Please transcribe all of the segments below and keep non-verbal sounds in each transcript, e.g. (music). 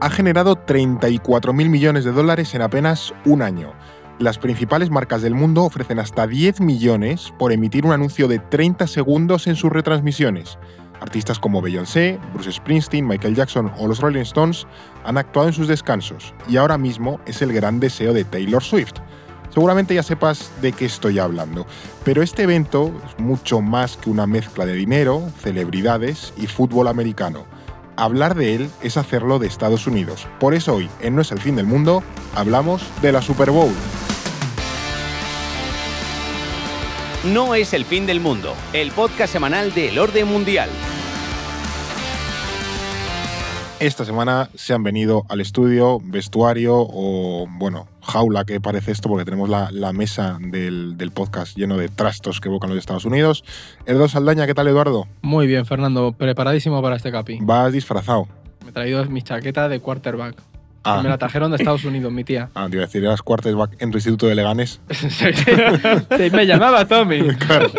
ha generado 34 mil millones de dólares en apenas un año. Las principales marcas del mundo ofrecen hasta 10 millones por emitir un anuncio de 30 segundos en sus retransmisiones. Artistas como Beyoncé, Bruce Springsteen, Michael Jackson o los Rolling Stones han actuado en sus descansos y ahora mismo es el gran deseo de Taylor Swift. Seguramente ya sepas de qué estoy hablando, pero este evento es mucho más que una mezcla de dinero, celebridades y fútbol americano hablar de él es hacerlo de Estados Unidos. Por eso hoy, en No es el fin del mundo, hablamos de la Super Bowl. No es el fin del mundo, el podcast semanal del orden mundial. Esta semana se han venido al estudio, vestuario o, bueno, jaula que parece esto, porque tenemos la, la mesa del, del, podcast lleno de trastos que evocan los Estados Unidos. Eduardo Saldaña, ¿qué tal, Eduardo? Muy bien, Fernando, preparadísimo para este capi. Vas disfrazado. Me he traído mi chaqueta de quarterback. Ah. Me la trajeron de Estados Unidos, mi tía. (laughs) Ah, te iba a decir, eras quarterback en tu instituto de Leganes. (laughs) sí, me llamaba Tommy. (laughs) claro.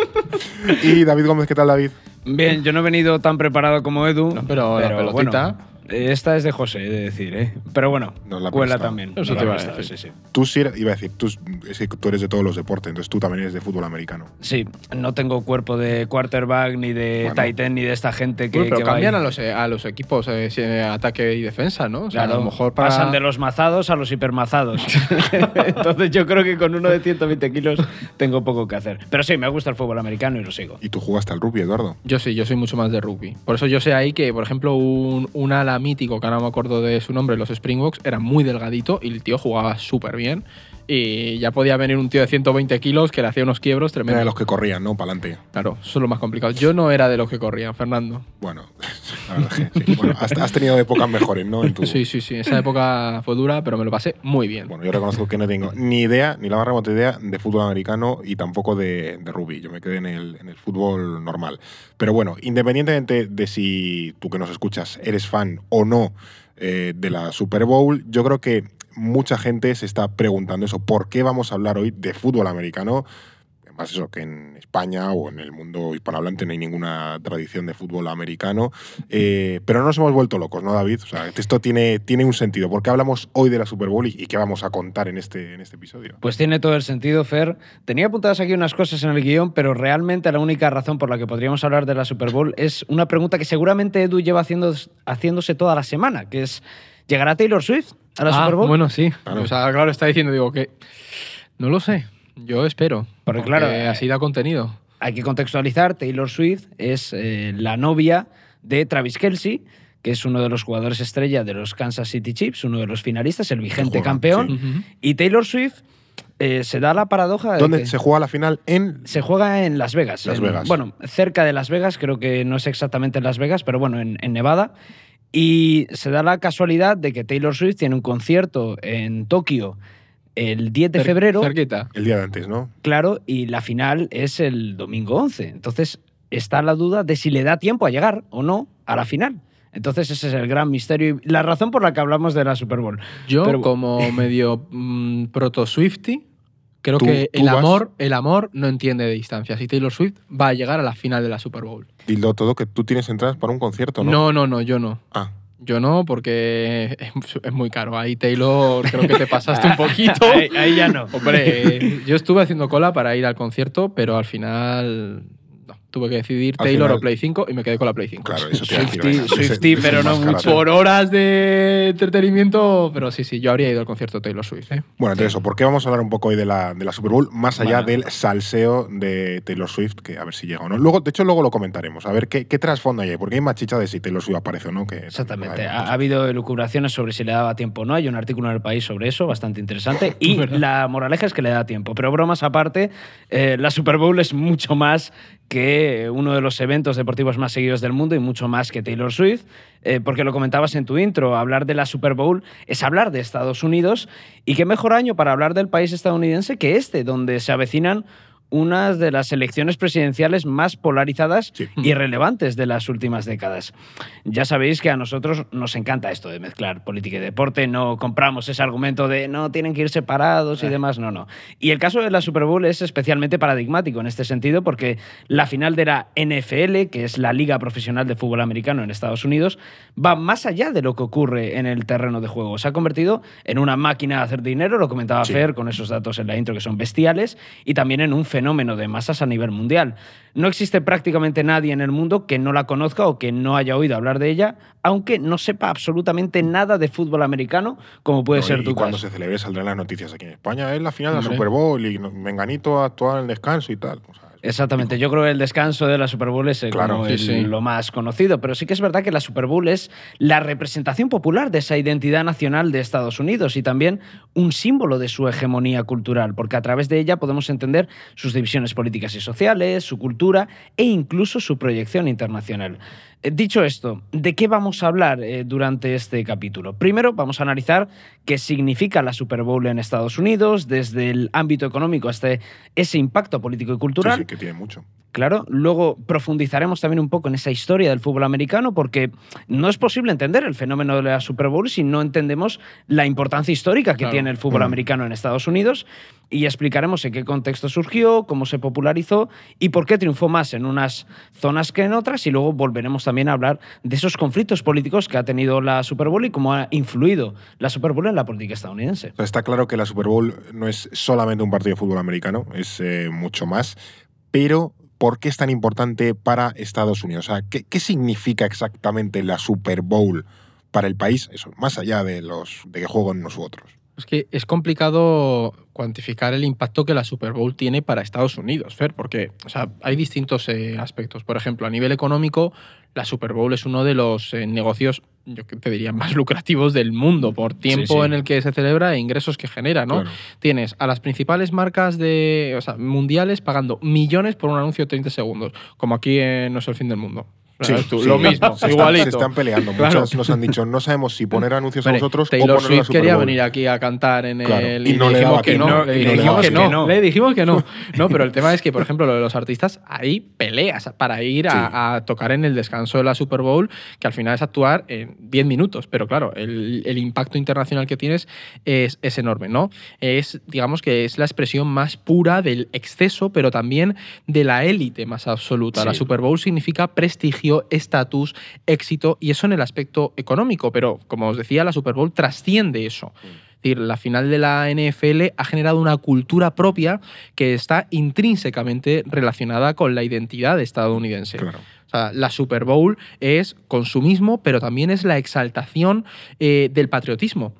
Y David Gómez, ¿qué tal, David? Bien, yo no he venido tan preparado como Edu. No, pero, pero, la pelotita. Bueno, esta es de José, he de decir, ¿eh? Pero bueno, la cuela también. Eso te iba a decir. Sí, sí. Tú sí, iba a decir, tú, es que tú eres de todos los deportes, entonces tú también eres de fútbol americano. Sí, no tengo cuerpo de quarterback, ni de bueno. tight end, ni de esta gente que. Bueno, pero que cambian va a los, a los equipos eh, ataque y defensa, ¿no? O sea, claro, a lo mejor para... pasan de los mazados a los hipermazados. (laughs) entonces yo creo que con uno de 120 kilos tengo poco que hacer. Pero sí, me gusta el fútbol americano y lo sigo. ¿Y tú jugaste al rugby, Eduardo? Yo sí, yo soy mucho más de rugby. Por eso yo sé ahí que, por ejemplo, un, un ala mítico, que ahora me acuerdo de su nombre, los Springboks, era muy delgadito y el tío jugaba súper bien. Y ya podía venir un tío de 120 kilos que le hacía unos quiebros tremendos. Era de los que corrían, ¿no? Para adelante. Claro, eso es lo más complicado. Yo no era de los que corrían, Fernando. Bueno, (laughs) sí. bueno has, has, tenido épocas mejores, ¿no? En tu... Sí, sí, sí. Esa época fue dura, pero me lo pasé muy bien. Bueno, yo reconozco que no tengo ni idea, ni la más remota idea de fútbol americano y tampoco de, de rugby. Yo me quedé en el, en el fútbol normal. Pero bueno, independientemente de si tú que nos escuchas eres fan o no eh, de la Super Bowl, yo creo que mucha gente se está preguntando eso, ¿por qué vamos a hablar hoy de fútbol americano? Además eso, que en España o en el mundo hispanohablante no hay ninguna tradición de fútbol americano, eh, pero no nos hemos vuelto locos, ¿no, David? O sea, esto tiene, tiene un sentido. ¿Por qué hablamos hoy de la Super Bowl y, qué vamos a contar en este, en este episodio? Pues tiene todo el sentido, Fer. Tenía apuntadas aquí unas cosas en el guion, pero realmente la única razón por la que podríamos hablar de la Super Bowl es una pregunta que seguramente Edu lleva haciendo, haciéndose toda la semana, que es, ¿llegará Taylor Swift a la ah, Super Bowl? Bueno, sí. Claro. O sea, claro, está diciendo, digo, que no lo sé. Yo espero. Porque, claro, así da contenido. Hay que contextualizar. Taylor Swift es eh, la novia de Travis Kelsey, que es uno de los jugadores estrella de los Kansas City Chiefs, uno de los finalistas, el vigente juega, campeón. sí. Uh -huh. Y Taylor Swift eh, se da la paradoja. ¿Dónde de que se juega la final? En. Se juega en Las Vegas. Las en, Vegas. Bueno, cerca de Las Vegas, creo que no es exactamente en Las Vegas, pero bueno, en, en Nevada. Y se da la casualidad de que Taylor Swift tiene un concierto en Tokio el 10 de febrero. Cerquita. El día de antes, ¿no? Claro, y la final es el domingo 11. Entonces está la duda de si le da tiempo a llegar o no a la final. Entonces ese es el gran misterio y la razón por la que hablamos de la Super Bowl. Yo, Pero- como (laughs) medio mm, proto-Swifty, creo Tú- que tú el vas- amor, el amor no entiende de distancias y Taylor Swift va a llegar a la final de la Super Bowl. Dilo todo que tú tienes entradas para un concierto, ¿no? No, no, no, yo no. Ah, Yo no, porque es, muy caro. Ahí, Taylor, creo que te pasaste un (laughs) poquito. ahí, ahí ya no. Hombre, eh, yo estuve haciendo cola para ir al concierto, pero al final. Tuve que decidir Al Taylor final- o Play 5 y me quedé con la Play 5. Claro, eso te iba a decir, Swiftie- venga, ese- Swiftie, ese pero es no más mucho. Por horas de entretenimiento, pero sí, sí, yo habría ido al concierto de Taylor Swift. ¿eh? Bueno, entonces eso, ¿por qué vamos a hablar un poco hoy de la, de la Super Bowl? Más allá Vale. del salseo de Taylor Swift, que a ver si llega o no. Luego, de hecho, luego lo comentaremos, a ver qué, qué trasfondo hay ahí, porque hay más chicha de si Taylor Swift aparece o no. Que Exactamente. hay Ha, ha habido elucubraciones sobre si le daba tiempo o no. Hay un artículo en el país sobre eso, bastante interesante. (laughs) Y ¿Verdad? la moraleja es que le da tiempo. Pero bromas aparte, eh, la Super Bowl es mucho más que uno de los eventos deportivos más seguidos del mundo y mucho más que Taylor Swift. eh, porque lo comentabas en tu intro, hablar de la Super Bowl es hablar de Estados Unidos. Y qué mejor año para hablar del país estadounidense que este, donde se avecinan unas de las elecciones presidenciales más polarizadas Sí. y relevantes de las últimas décadas. Ya sabéis que a nosotros nos encanta esto de mezclar política y deporte, no compramos ese argumento de no tienen que ir separados y demás, no, no. Y el caso de la Super Bowl es especialmente paradigmático en este sentido porque la final de la NFL, que es la liga profesional de fútbol americano en Estados Unidos, va más allá de lo que ocurre en el terreno de juego. Se ha convertido en una máquina de hacer dinero, lo comentaba Sí. Fer con esos datos en la intro que son bestiales, y también en un fenómeno de masas a nivel mundial. No existe prácticamente nadie en el mundo que no la conozca o que no haya oído hablar de ella, aunque no sepa absolutamente nada de fútbol americano, como puede No, ser y tu cuando caso. se celebre saldrán las noticias aquí en España. Es la final de la Hombre. Super Bowl y Menganito actúa en el descanso y tal. O sea, Exactamente, yo creo que el descanso de la Super Bowl es eh, Claro, como sí, el- sí. lo más conocido, pero sí que es verdad que la Super Bowl es la representación popular de esa identidad nacional de Estados Unidos y también un símbolo de su hegemonía cultural, porque a través de ella podemos entender sus divisiones políticas y sociales, su cultura e incluso su proyección internacional. Dicho esto, ¿de qué vamos a hablar eh, durante este capítulo? Primero, vamos a analizar qué significa la Super Bowl en Estados Unidos, desde el ámbito económico hasta ese impacto político y sí, cultural. sí, que tiene mucho. Claro, luego profundizaremos también un poco en esa historia del fútbol americano porque no es posible entender el fenómeno de la Super Bowl si no entendemos la importancia histórica que Claro. tiene el fútbol Mm. americano en Estados Unidos y explicaremos en qué contexto surgió, cómo se popularizó y por qué triunfó más en unas zonas que en otras y luego volveremos también a hablar de esos conflictos políticos que ha tenido la Super Bowl y cómo ha influido la Super Bowl en la política estadounidense. Está claro que la Super Bowl no es solamente un partido de fútbol americano, es eh, mucho más. Pero, ¿por qué es tan importante para Estados Unidos? O sea, ¿qué, significa exactamente la Super Bowl para el país? Eso, más allá de los de que jueguen nosotros. Es que es complicado cuantificar el impacto que la Super Bowl tiene para Estados Unidos, Fer, porque o sea, hay distintos eh, aspectos. Por ejemplo, a nivel económico, la Super Bowl es uno de los eh, negocios, yo te diría, más lucrativos del mundo por tiempo sí. en el que se celebra e ingresos que genera, ¿no? Claro. Tienes a las principales marcas de, o sea, mundiales pagando millones por un anuncio de 30 segundos, como aquí en No es el fin del mundo. Sí. Lo mismo, Se están, igualito. se están peleando. Claro. Muchos nos han dicho, no sabemos si poner anuncios a Hombre, nosotros o Taylor en la Swift quería venir aquí a cantar en Claro, el y no le dijimos que no, le dijimos que no, le dijimos que no. No, pero el tema es que, por ejemplo, lo de los artistas, hay peleas para ir a, Sí. a tocar en el descanso de la Super Bowl, que al final es actuar en 10 minutos, pero claro, el, el impacto internacional que tienes es, es enorme, ¿no? Es, digamos que es la expresión más pura del exceso, pero también de la élite más absoluta. La. Super Bowl significa prestigio, estatus, éxito, y eso en el aspecto económico, pero como os decía, la Super Bowl trasciende eso. Es decir, la final de la NFL ha generado una cultura propia que está intrínsecamente relacionada con la identidad estadounidense. Claro. O sea, la Super Bowl es consumismo, pero también es la exaltación eh, del patriotismo.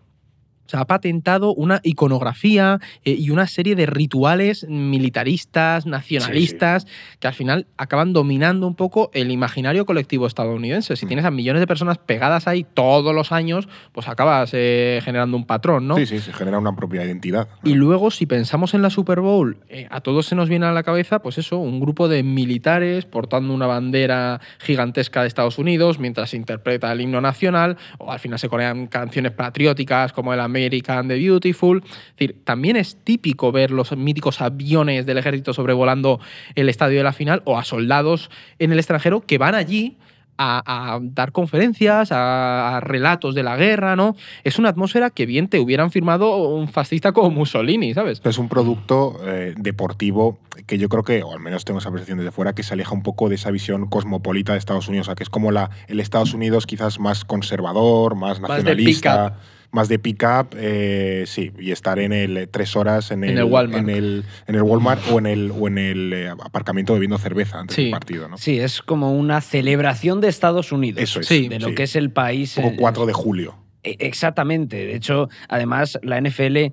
Sea, ha patentado una iconografía eh, y una serie de rituales militaristas, nacionalistas, que al final acaban dominando un poco el imaginario colectivo estadounidense. Si Mm. tienes a millones de personas pegadas ahí todos los años, pues acabas eh, generando un patrón, ¿no? Sí, sí, se genera una propia identidad. Y luego, si pensamos en la Super Bowl, eh, a todos se nos viene a la cabeza, pues eso, un grupo de militares portando una bandera gigantesca de Estados Unidos mientras se interpreta el himno nacional, o al final se corean canciones patrióticas como el American the Beautiful. Es decir, también es típico ver los míticos aviones del ejército sobrevolando el estadio de la final, o a soldados en el extranjero que van allí a, a dar conferencias, a, a relatos de la guerra, ¿no? Es una atmósfera que bien te hubieran firmado un fascista como Mussolini, ¿sabes? Es un producto eh, deportivo que yo creo que, o al menos tengo esa percepción desde fuera, que se aleja un poco de esa visión cosmopolita de Estados Unidos, o sea, que es como la, el Estados Unidos quizás más conservador, más nacionalista. más de pick-up, eh, sí, y estar en el eh, tres horas en el, En el Walmart. en el, en el Walmart o en el, o en el eh, aparcamiento bebiendo cerveza antes Sí. del partido, ¿no? Sí, es como una celebración de Estados Unidos. Eso es, Sí. De lo sí. que es el país. Como en- 4 de julio. E- Exactamente. De hecho, además, la NFL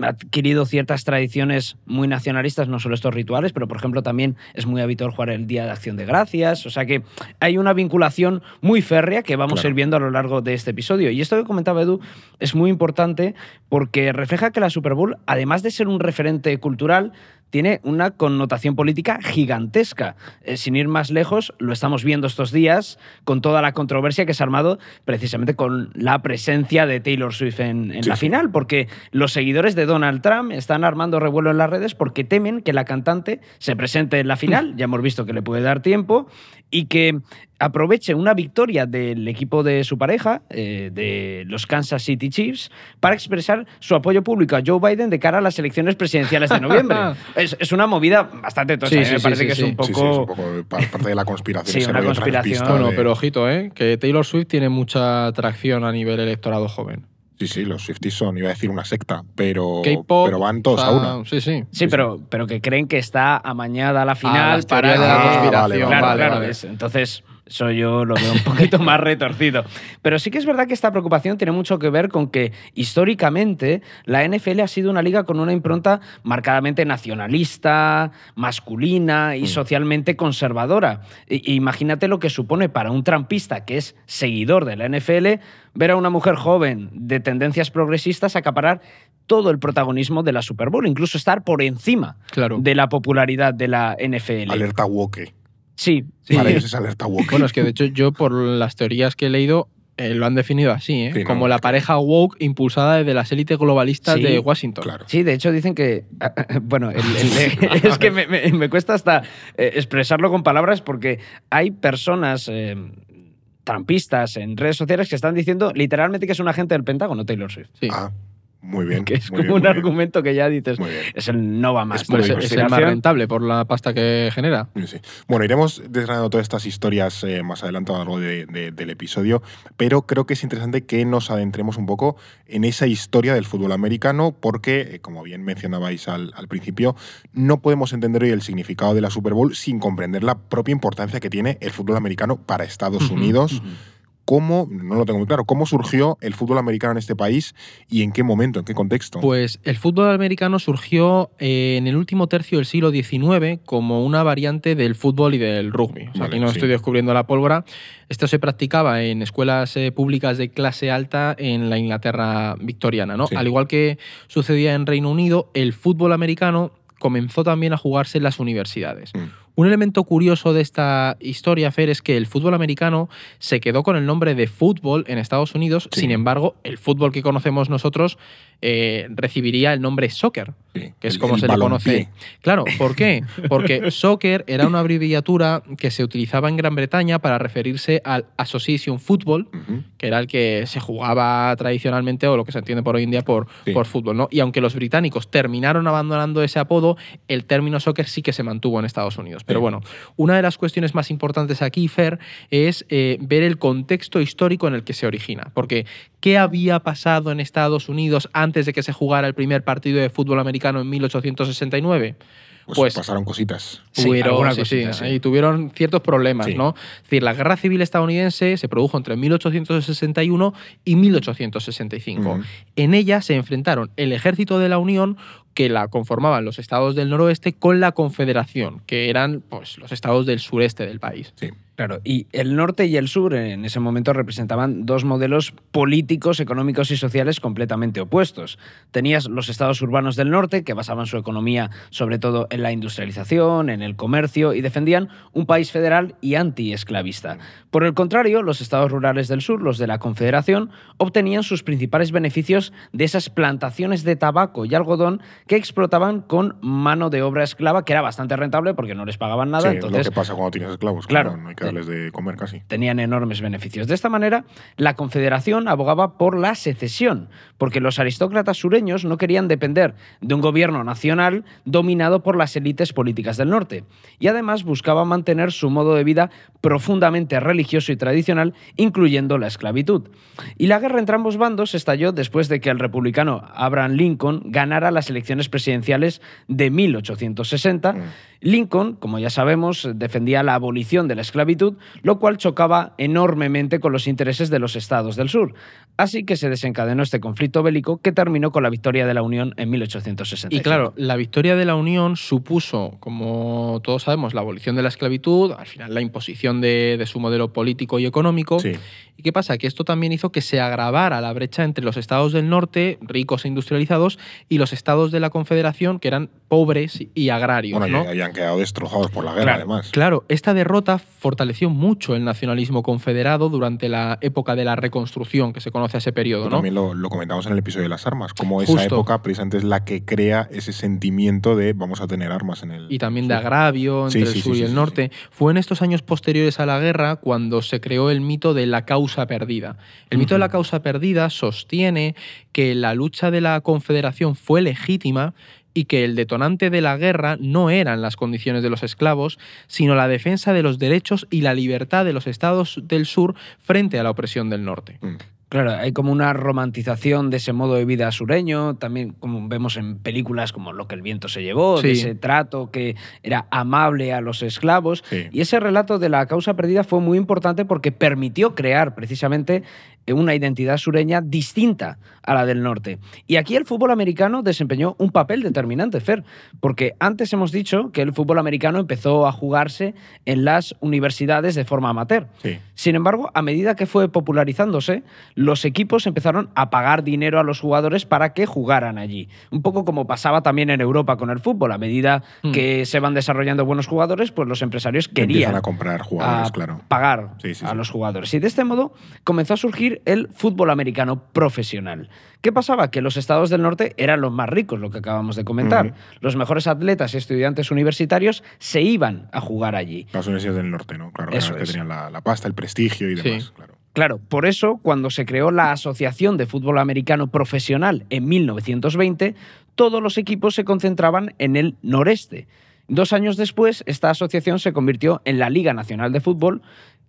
adquirido ciertas tradiciones muy nacionalistas, no solo estos rituales, pero por ejemplo también es muy habitual jugar el Día de Acción de Gracias. O sea que hay una vinculación muy férrea que vamos a Claro. ir viendo a lo largo de este episodio. Y esto que comentaba Edu es muy importante porque refleja que la Super Bowl, además de ser un referente cultural, tiene una connotación política gigantesca. Eh, sin ir más lejos, lo estamos viendo estos días con toda la controversia que se ha armado precisamente con la presencia de Taylor Swift en, en Sí, la sí. final, porque los seguidores de Donald Trump están armando revuelo en las redes porque temen que la cantante se presente en la final, (laughs) ya hemos visto que le puede dar tiempo, y que aproveche una victoria del equipo de su pareja, eh, de los Kansas City Chiefs, para expresar su apoyo público a Joe Biden de cara a las elecciones presidenciales de noviembre. (laughs) es, es una movida bastante tocha, Sí, ¿eh? sí, me parece sí, que sí. es un poco... Sí, sí, es un poco pa- parte de la conspiración. (laughs) Sí, una conspiración. Bueno, de- pero ojito, ¿eh? Que Taylor Swift tiene mucha atracción a nivel electorado joven. Sí, sí, los Swifties son, iba a decir una secta, pero, pero van todos o sea, a una. Sí, sí. Sí, pero, pero que creen que está amañada la final para... la Ah, conspiración. vale, vale, Claro, vale, claro. vale. es- entonces, eso yo lo veo un poquito (laughs) más retorcido. Pero sí que es verdad que esta preocupación tiene mucho que ver con que históricamente la NFL ha sido una liga con una impronta marcadamente nacionalista, masculina y socialmente conservadora. Imagínate lo que supone para un trampista que es seguidor de la NFL ver a una mujer joven de tendencias progresistas acaparar todo el protagonismo de la Super Bowl, incluso estar por encima Claro. de la popularidad de la NFL. Alerta woke. Sí, Para (laughs) ellos es alerta woke. Bueno, es que de hecho yo por las teorías que he leído eh, lo han definido así, ¿eh? Sí, no, como la pareja woke impulsada desde las élites globalistas Sí, de Washington. claro. Sí, de hecho dicen que. Bueno, el- el- (laughs) (laughs) es que me, me- me cuesta hasta eh, expresarlo con palabras porque hay personas eh, trampistas en redes sociales que están diciendo literalmente que es un agente del Pentágono, Taylor Swift. Sí. Ah, muy bien. Que es muy como bien, un bien. argumento que ya dices. Muy bien. Es el no va más. Es Pues el más rentable por la pasta que genera. Sí, sí. Bueno, iremos desgranando todas estas historias eh, más adelante a lo largo de- de- del episodio, pero creo que es interesante que nos adentremos un poco en esa historia del fútbol americano, porque, eh, como bien mencionabais al, al principio, no podemos entender hoy el significado de la Super Bowl sin comprender la propia importancia que tiene el fútbol americano para Estados Unidos. ¿Cómo, no lo tengo muy claro, cómo surgió el fútbol americano en este país y en qué momento, en qué contexto? Pues el fútbol americano surgió eh, en el último tercio del siglo XIX como una variante del fútbol y del rugby. O sea, Vale, aquí no sí. estoy descubriendo la pólvora. Esto se practicaba en escuelas eh, públicas de clase alta en la Inglaterra victoriana. ¿no? Sí. Al igual que sucedía en Reino Unido, el fútbol americano comenzó también a jugarse en las universidades. Mm. Un elemento curioso de esta historia, Fer, es que el fútbol americano se quedó con el nombre de fútbol en Estados Unidos, Sí. sin embargo, el fútbol que conocemos nosotros eh, recibiría el nombre soccer, que es el- como el se le conoce. Claro, ¿por qué? Porque (laughs) soccer era una abreviatura que se utilizaba en Gran Bretaña para referirse al Association Football, que era el que se jugaba tradicionalmente o lo que se entiende por hoy en día por, Sí. por fútbol. ¿no? Y aunque los británicos terminaron abandonando ese apodo, el término soccer sí que se mantuvo en Estados Unidos. Pero Sí. bueno, una de las cuestiones más importantes aquí, Fer, es eh, ver el contexto histórico en el que se origina. Porque, ¿qué había pasado en Estados Unidos antes de que se jugara el primer partido de fútbol americano en 1869? Pues, Pues- pasaron cositas. Sí, Tuvieron, alguna sí, cosita, sí, sí. y tuvieron ciertos problemas, Sí. ¿no? Es decir, la guerra civil estadounidense se produjo entre 1861 y 1865. Ujú. En ella se enfrentaron el ejército de la Unión, que la conformaban los estados del noroeste, con la Confederación, que eran pues, los estados del sureste del país. Sí. Claro, y el norte y el sur en ese momento representaban dos modelos políticos, económicos y sociales completamente opuestos. Tenías los estados urbanos del norte, que basaban su economía sobre todo en la industrialización, en el comercio, y defendían un país federal y antiesclavista. Por el contrario, los estados rurales del sur, los de la Confederación, obtenían sus principales beneficios de esas plantaciones de tabaco y algodón que explotaban con mano de obra esclava, que era bastante rentable porque no les pagaban nada. Sí, entonces, lo que pasa cuando tienes esclavos. Claro, no hay que darles de comer casi. tenían enormes beneficios. De esta manera, la Confederación abogaba por la secesión, porque los aristócratas sureños no querían depender de un gobierno nacional dominado por las élites políticas del norte, y además buscaban mantener su modo de vida profundamente religioso y tradicional, incluyendo la esclavitud. Y la guerra entre ambos bandos estalló después de que el republicano Abraham Lincoln ganara las elecciones presidenciales de 1860. Mm. Lincoln, como ya sabemos, defendía la abolición de la esclavitud, lo cual chocaba enormemente con los intereses de los estados del sur. Así que se desencadenó este conflicto bélico que terminó con la victoria de la Unión en 1865. Y claro, la victoria de la Unión supuso, como todos sabemos, la abolición de la esclavitud, al final la imposición de, de su modelo político y económico. Sí. ¿Y qué pasa? Que esto también hizo que se agravara la brecha entre los estados del norte, ricos e industrializados, y los estados de la Confederación, que eran pobres y agrarios. Bueno, ¿no? ya han quedado destrozados por la guerra, Claro, además. Claro, esta derrota fortaleció mucho el nacionalismo confederado durante la época de la reconstrucción que se conoce a ese periodo, ¿no? También lo, lo comentamos en el episodio de las armas, como esa época precisamente es la que crea ese sentimiento de vamos a tener armas en el. y también de agravio entre sí, el sur sí, y el norte. Fue en estos años posteriores a la guerra cuando se creó el mito de la causa perdida. El mito de la causa perdida sostiene que la lucha de la Confederación fue legítima y que el detonante de la guerra no eran las condiciones de los esclavos, sino la defensa de los derechos y la libertad de los estados del sur frente a la opresión del norte. Mm. Claro, hay como una romantización de ese modo de vida sureño, también como vemos en películas como Lo que el viento se llevó, de ese trato que era amable a los esclavos. Sí. Y ese relato de la causa perdida fue muy importante porque permitió crear precisamente una identidad sureña distinta a la del norte. Y aquí el fútbol americano desempeñó un papel determinante, Fer, porque antes hemos dicho que el fútbol americano empezó a jugarse en las universidades de forma amateur. Sí. Sin embargo, a medida que fue popularizándose, los equipos empezaron a pagar dinero a los jugadores para que jugaran allí. Un poco como pasaba también en Europa con el fútbol. A medida Mm. que se van desarrollando buenos jugadores, pues los empresarios querían a comprar jugadores, a claro. pagar Sí, sí, a los jugadores. Y de este modo comenzó a surgir el fútbol americano profesional. ¿Qué pasaba? Que los estados del norte eran los más ricos, lo que acabamos de comentar. Los mejores atletas y estudiantes universitarios se iban a jugar allí. Las universidades del norte, ¿no? Claro, Eso es. que tenían la, la pasta, el prestigio y Sí. demás, claro. Claro, por eso, cuando se creó la Asociación de Fútbol Americano Profesional en 1920, todos los equipos se concentraban en el noreste. Dos años después, esta asociación se convirtió en la Liga Nacional de Fútbol,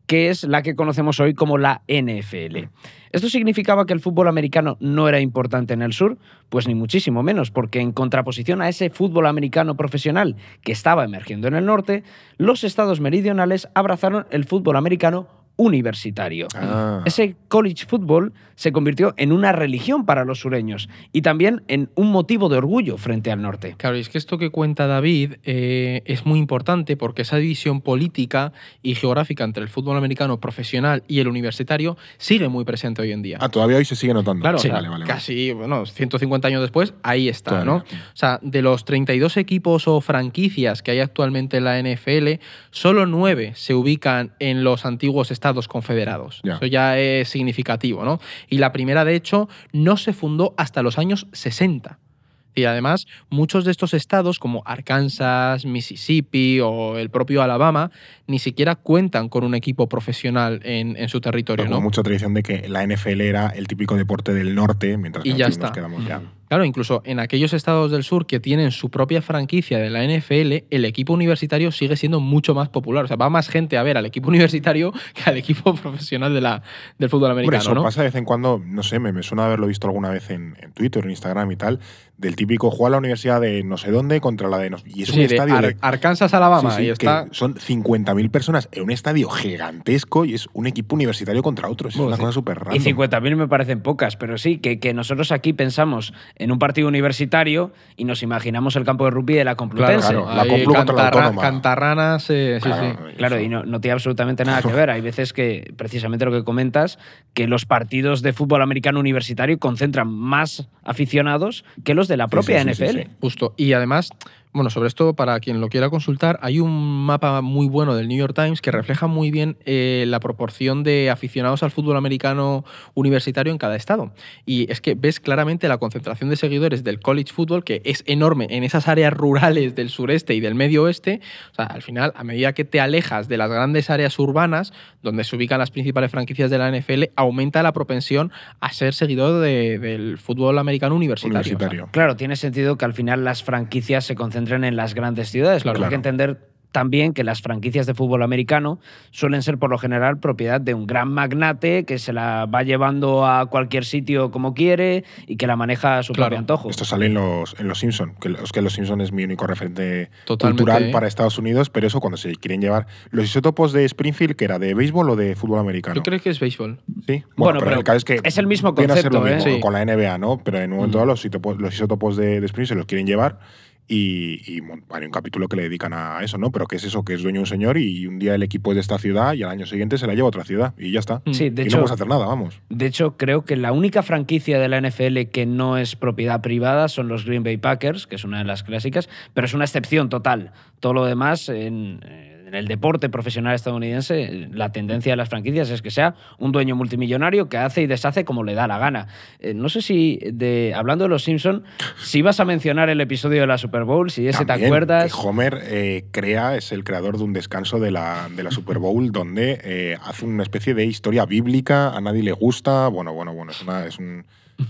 que es la que conocemos hoy como la NFL. ¿Esto significaba que el fútbol americano no era importante en el sur? Pues ni muchísimo menos, porque en contraposición a ese fútbol americano profesional que estaba emergiendo en el norte, los estados meridionales abrazaron el fútbol americano universitario. Ah. Ese college football se convirtió en una religión para los sureños y también en un motivo de orgullo frente al norte. Claro, y es que esto que cuenta David eh, es muy importante porque esa división política y geográfica entre el fútbol americano profesional y el universitario sigue muy presente hoy en día. Ah, todavía hoy se sigue notando. Claro, Sí, o sea, vale, vale, vale. casi bueno, 150 años después, ahí está, Todavía. ¿no? O sea, de los 32 equipos o franquicias que hay actualmente en la NFL, solo 9 se ubican en los antiguos estados confederados. Ya. Eso ya es significativo, ¿no? Y la primera, de hecho, no se fundó hasta los años 60. Y además, muchos de estos estados, como Arkansas, Mississippi o el propio Alabama, ni siquiera cuentan con un equipo profesional en, en su territorio, Pero ¿no? mucha tradición de que la NFL era el típico deporte del norte, mientras que Y ya está. nos quedamos ya. Claro, incluso en aquellos estados del sur que tienen su propia franquicia de la NFL, el equipo universitario sigue siendo mucho más popular. O sea, va más gente a ver al equipo (laughs) universitario que al equipo profesional de la, del fútbol Hombre, americano, eso ¿no? pasa de vez en cuando, no sé, me, me suena haberlo visto alguna vez en, en Twitter, en Instagram y tal, del típico juega la universidad de no sé dónde contra la de no Y es Sí, un de estadio Ar- de. Arkansas, Alabama, Sí, sí, y está. que son 50.000 personas en un estadio gigantesco y es un equipo universitario contra otro. Es Bueno, una sí. cosa súper rara. Y 50.000 me parecen pocas, pero sí, que, que nosotros aquí pensamos en un partido universitario y nos imaginamos el campo de rugby de la Claro, Complutense. claro. La ahí Complu contra la Autónoma. Cantarranas, eh, sí, Claro, sí. Claro, y no, no tiene absolutamente nada que ver. Hay veces que, precisamente lo que comentas, que los partidos de fútbol americano universitario concentran más aficionados que los de la propia sí, sí, sí, NFL. sí. Justo. Y además, Bueno, sobre esto, para quien lo quiera consultar, hay un mapa muy bueno del New York Times que refleja muy bien eh, la proporción de aficionados al fútbol americano universitario en cada estado. Y es que ves claramente la concentración de seguidores del college football, que es enorme en esas áreas rurales del sureste y del medio oeste. O sea, al final, a medida que te alejas de las grandes áreas urbanas, donde se ubican las principales franquicias de la NFL, aumenta la propensión a ser seguidor de- del fútbol americano universitario. Universitario. Claro, tiene sentido que al final las franquicias se concentren en las grandes ciudades. Claro. Pero hay que entender también que las franquicias de fútbol americano suelen ser por lo general propiedad de un gran magnate que se la va llevando a cualquier sitio como quiere y que la maneja a su Claro. propio antojo. Esto sale en los, en los Simpson, que los que los Simpson es mi único referente Totalmente, cultural para Estados Unidos, pero eso cuando se quieren llevar los isótopos de Springfield, que era de béisbol o de fútbol americano. Yo creo que es béisbol. Sí, Bueno, pero el caso es que es el mismo viene a ser lo concepto, mismo ¿eh? Sí. con la NBA, ¿no? Pero en un momento dado los isótopos, los isótopos de, de Springfield se los quieren llevar y, y, bueno, hay un capítulo que le dedican a eso, ¿no? Pero que es eso, que es dueño de un señor y un día el equipo es de esta ciudad y al año siguiente se la lleva a otra ciudad y ya está. Sí, de y hecho, no puedes hacer nada, vamos. De hecho, creo que la única franquicia de la NFL que no es propiedad privada son los Green Bay Packers, que es una de las clásicas, pero es una excepción total. Todo lo demás, en, en el deporte profesional estadounidense, la tendencia de las franquicias es que sea un dueño multimillonario que hace y deshace como le da la gana. Eh, no sé si, de, hablando de los Simpson, si vas a mencionar el episodio de la Super Bowl, si ese te acuerdas. que Homer eh, crea, es el creador de un descanso de la, de la Super Bowl donde eh, hace una especie de historia bíblica, a nadie le gusta. Bueno, bueno, bueno, es, una- es un,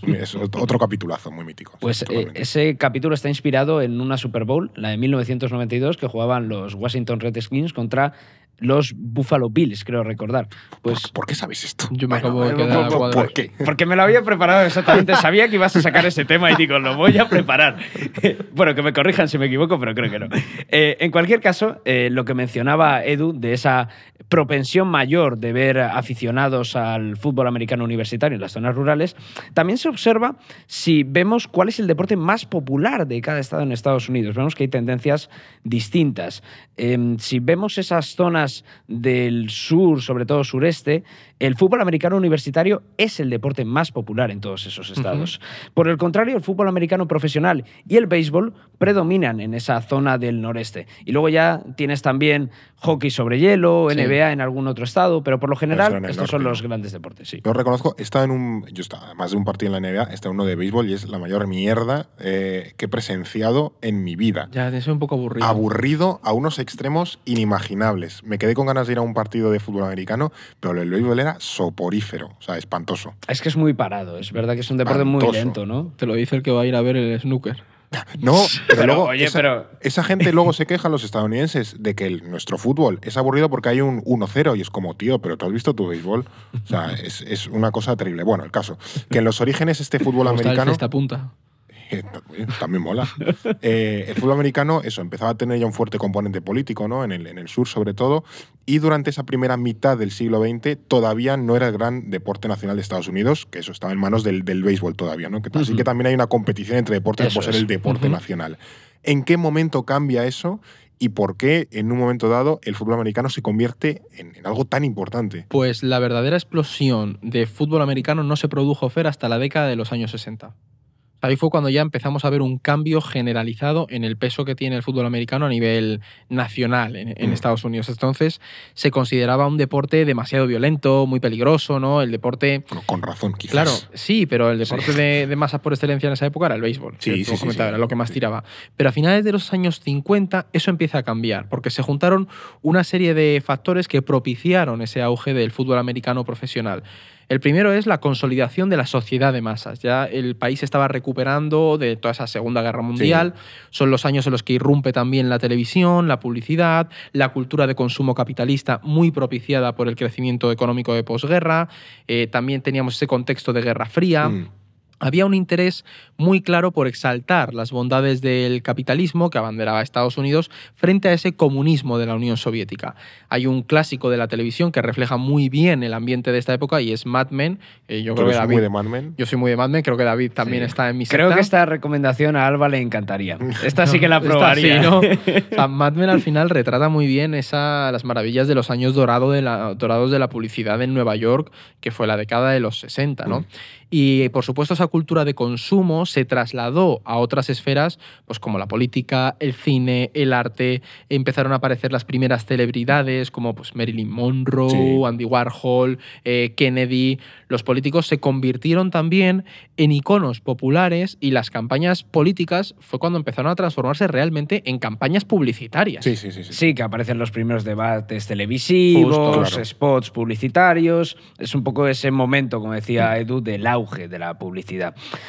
es otro capitulazo muy mítico. Pues eh, ese capítulo está inspirado en una Super Bowl, la de 1992, que jugaban los Washington Redskins contra los Buffalo Bills, creo recordar. Pues ¿Por, por qué sabes esto? Yo me Bueno, acabo de bueno, quedar ¿por- cuadrado. ¿Por qué? porque me lo había preparado exactamente, sabía que ibas a sacar ese tema y digo, lo voy a preparar. (laughs) bueno, que me corrijan si me equivoco, pero creo que no. Eh, en cualquier caso, eh, lo que mencionaba Edu de esa propensión mayor de ver aficionados al fútbol americano universitario en las zonas rurales, también se observa si vemos cuál es el deporte más popular de cada estado en Estados Unidos. Vemos que hay tendencias distintas. Em, si vemos esas zonas del sur, sobre todo sureste, el fútbol americano universitario es el deporte más popular en todos esos estados. Por el contrario, el fútbol americano profesional y el béisbol predominan en esa zona del noreste. Y luego ya tienes también hockey sobre hielo, Sí. NBA en algún otro estado, pero por lo general estos son los ¿no? grandes deportes, sí. Yo reconozco, he estado en un. Yo estaba más de un partido en la NBA, en uno de béisbol y es la mayor mierda eh, que he presenciado en mi vida. Ya, es un poco aburrido. Aburrido a unos extremos inimaginables. Me quedé con ganas de ir a un partido de fútbol americano, pero el béisbol era soporífero, o sea, espantoso. Es que es muy parado, es verdad que es un deporte muy lento, ¿no? Te lo dice el que va a ir a ver el snooker. (laughs) No, pero, Pero, luego. oye, esa, pero- esa gente luego se queja, los estadounidenses, de que el- nuestro fútbol es aburrido porque hay un 1-0 y es como, tío, pero tú has visto tu béisbol. O sea, es, es una cosa terrible. Bueno, el caso, que en los orígenes este (laughs) fútbol americano. Festa punta. Eh, también- También mola. Eh, el fútbol americano, eso, empezaba a tener ya un fuerte componente político, ¿no? En el, en el sur, sobre todo. Y durante esa primera mitad del siglo XX todavía no era el gran deporte nacional de Estados Unidos, que eso estaba en manos del, del béisbol todavía, ¿no? Que- Así que también hay una competición entre deportes por ser el deporte nacional. ¿En qué momento cambia eso? ¿Y por qué en un momento dado el fútbol americano se convierte en, en algo tan importante? Pues la verdadera explosión de fútbol americano no se produjo, Fer, hasta la década de los años 60. Ahí fue cuando ya empezamos a ver un cambio generalizado en el peso que tiene el fútbol americano a nivel nacional en, en Mm. Estados Unidos. Entonces se consideraba un deporte demasiado violento, muy peligroso, ¿no? El deporte... Con, con razón, quizás. Claro, sí, pero el deporte de, de masas por excelencia en esa época era el béisbol. Sí, sí, sí. Era lo que más tiraba. Pero a finales de los años 50 eso empieza a cambiar, porque se juntaron una serie de factores que propiciaron ese auge del fútbol americano profesional. El primero es la consolidación de la sociedad de masas. Ya el país estaba recuperando de toda esa Segunda Guerra Mundial. Son los años en los que irrumpe también la televisión, la publicidad, la cultura de consumo capitalista muy propiciada por el crecimiento económico de posguerra. Eh, también teníamos ese contexto de Guerra Fría. Mm. Había un interés muy claro por exaltar las bondades del capitalismo que abanderaba a Estados Unidos frente a ese comunismo de la Unión Soviética. Hay un clásico de la televisión que refleja muy bien el ambiente de esta época y es Mad Men. Eh, yo Tú creo que David, muy de Mad Men. yo soy muy de Mad Men, creo que David también Sí. está en mi Creo secta. que esta recomendación a Alba le encantaría. (laughs) Esta sí que la Esta probaría. sí, ¿no? (laughs) O sea, Mad Men al final retrata muy bien esa, las maravillas de los años dorado de la- dorados de la publicidad en Nueva York, que fue la década de los 60, ¿no? Mm. Y por supuesto esa cultura de consumo se trasladó a otras esferas, pues como la política, el cine, el arte, empezaron a aparecer las primeras celebridades como pues Marilyn Monroe, Sí. Andy Warhol, eh, Kennedy. Los políticos se convirtieron también en iconos populares y las campañas políticas fue cuando empezaron a transformarse realmente en campañas publicitarias. Sí, sí, sí. sí. Sí, que aparecen los primeros debates televisivos, Justo, claro. spots publicitarios. Es un poco ese momento, como decía Edu, del auge de la publicidad.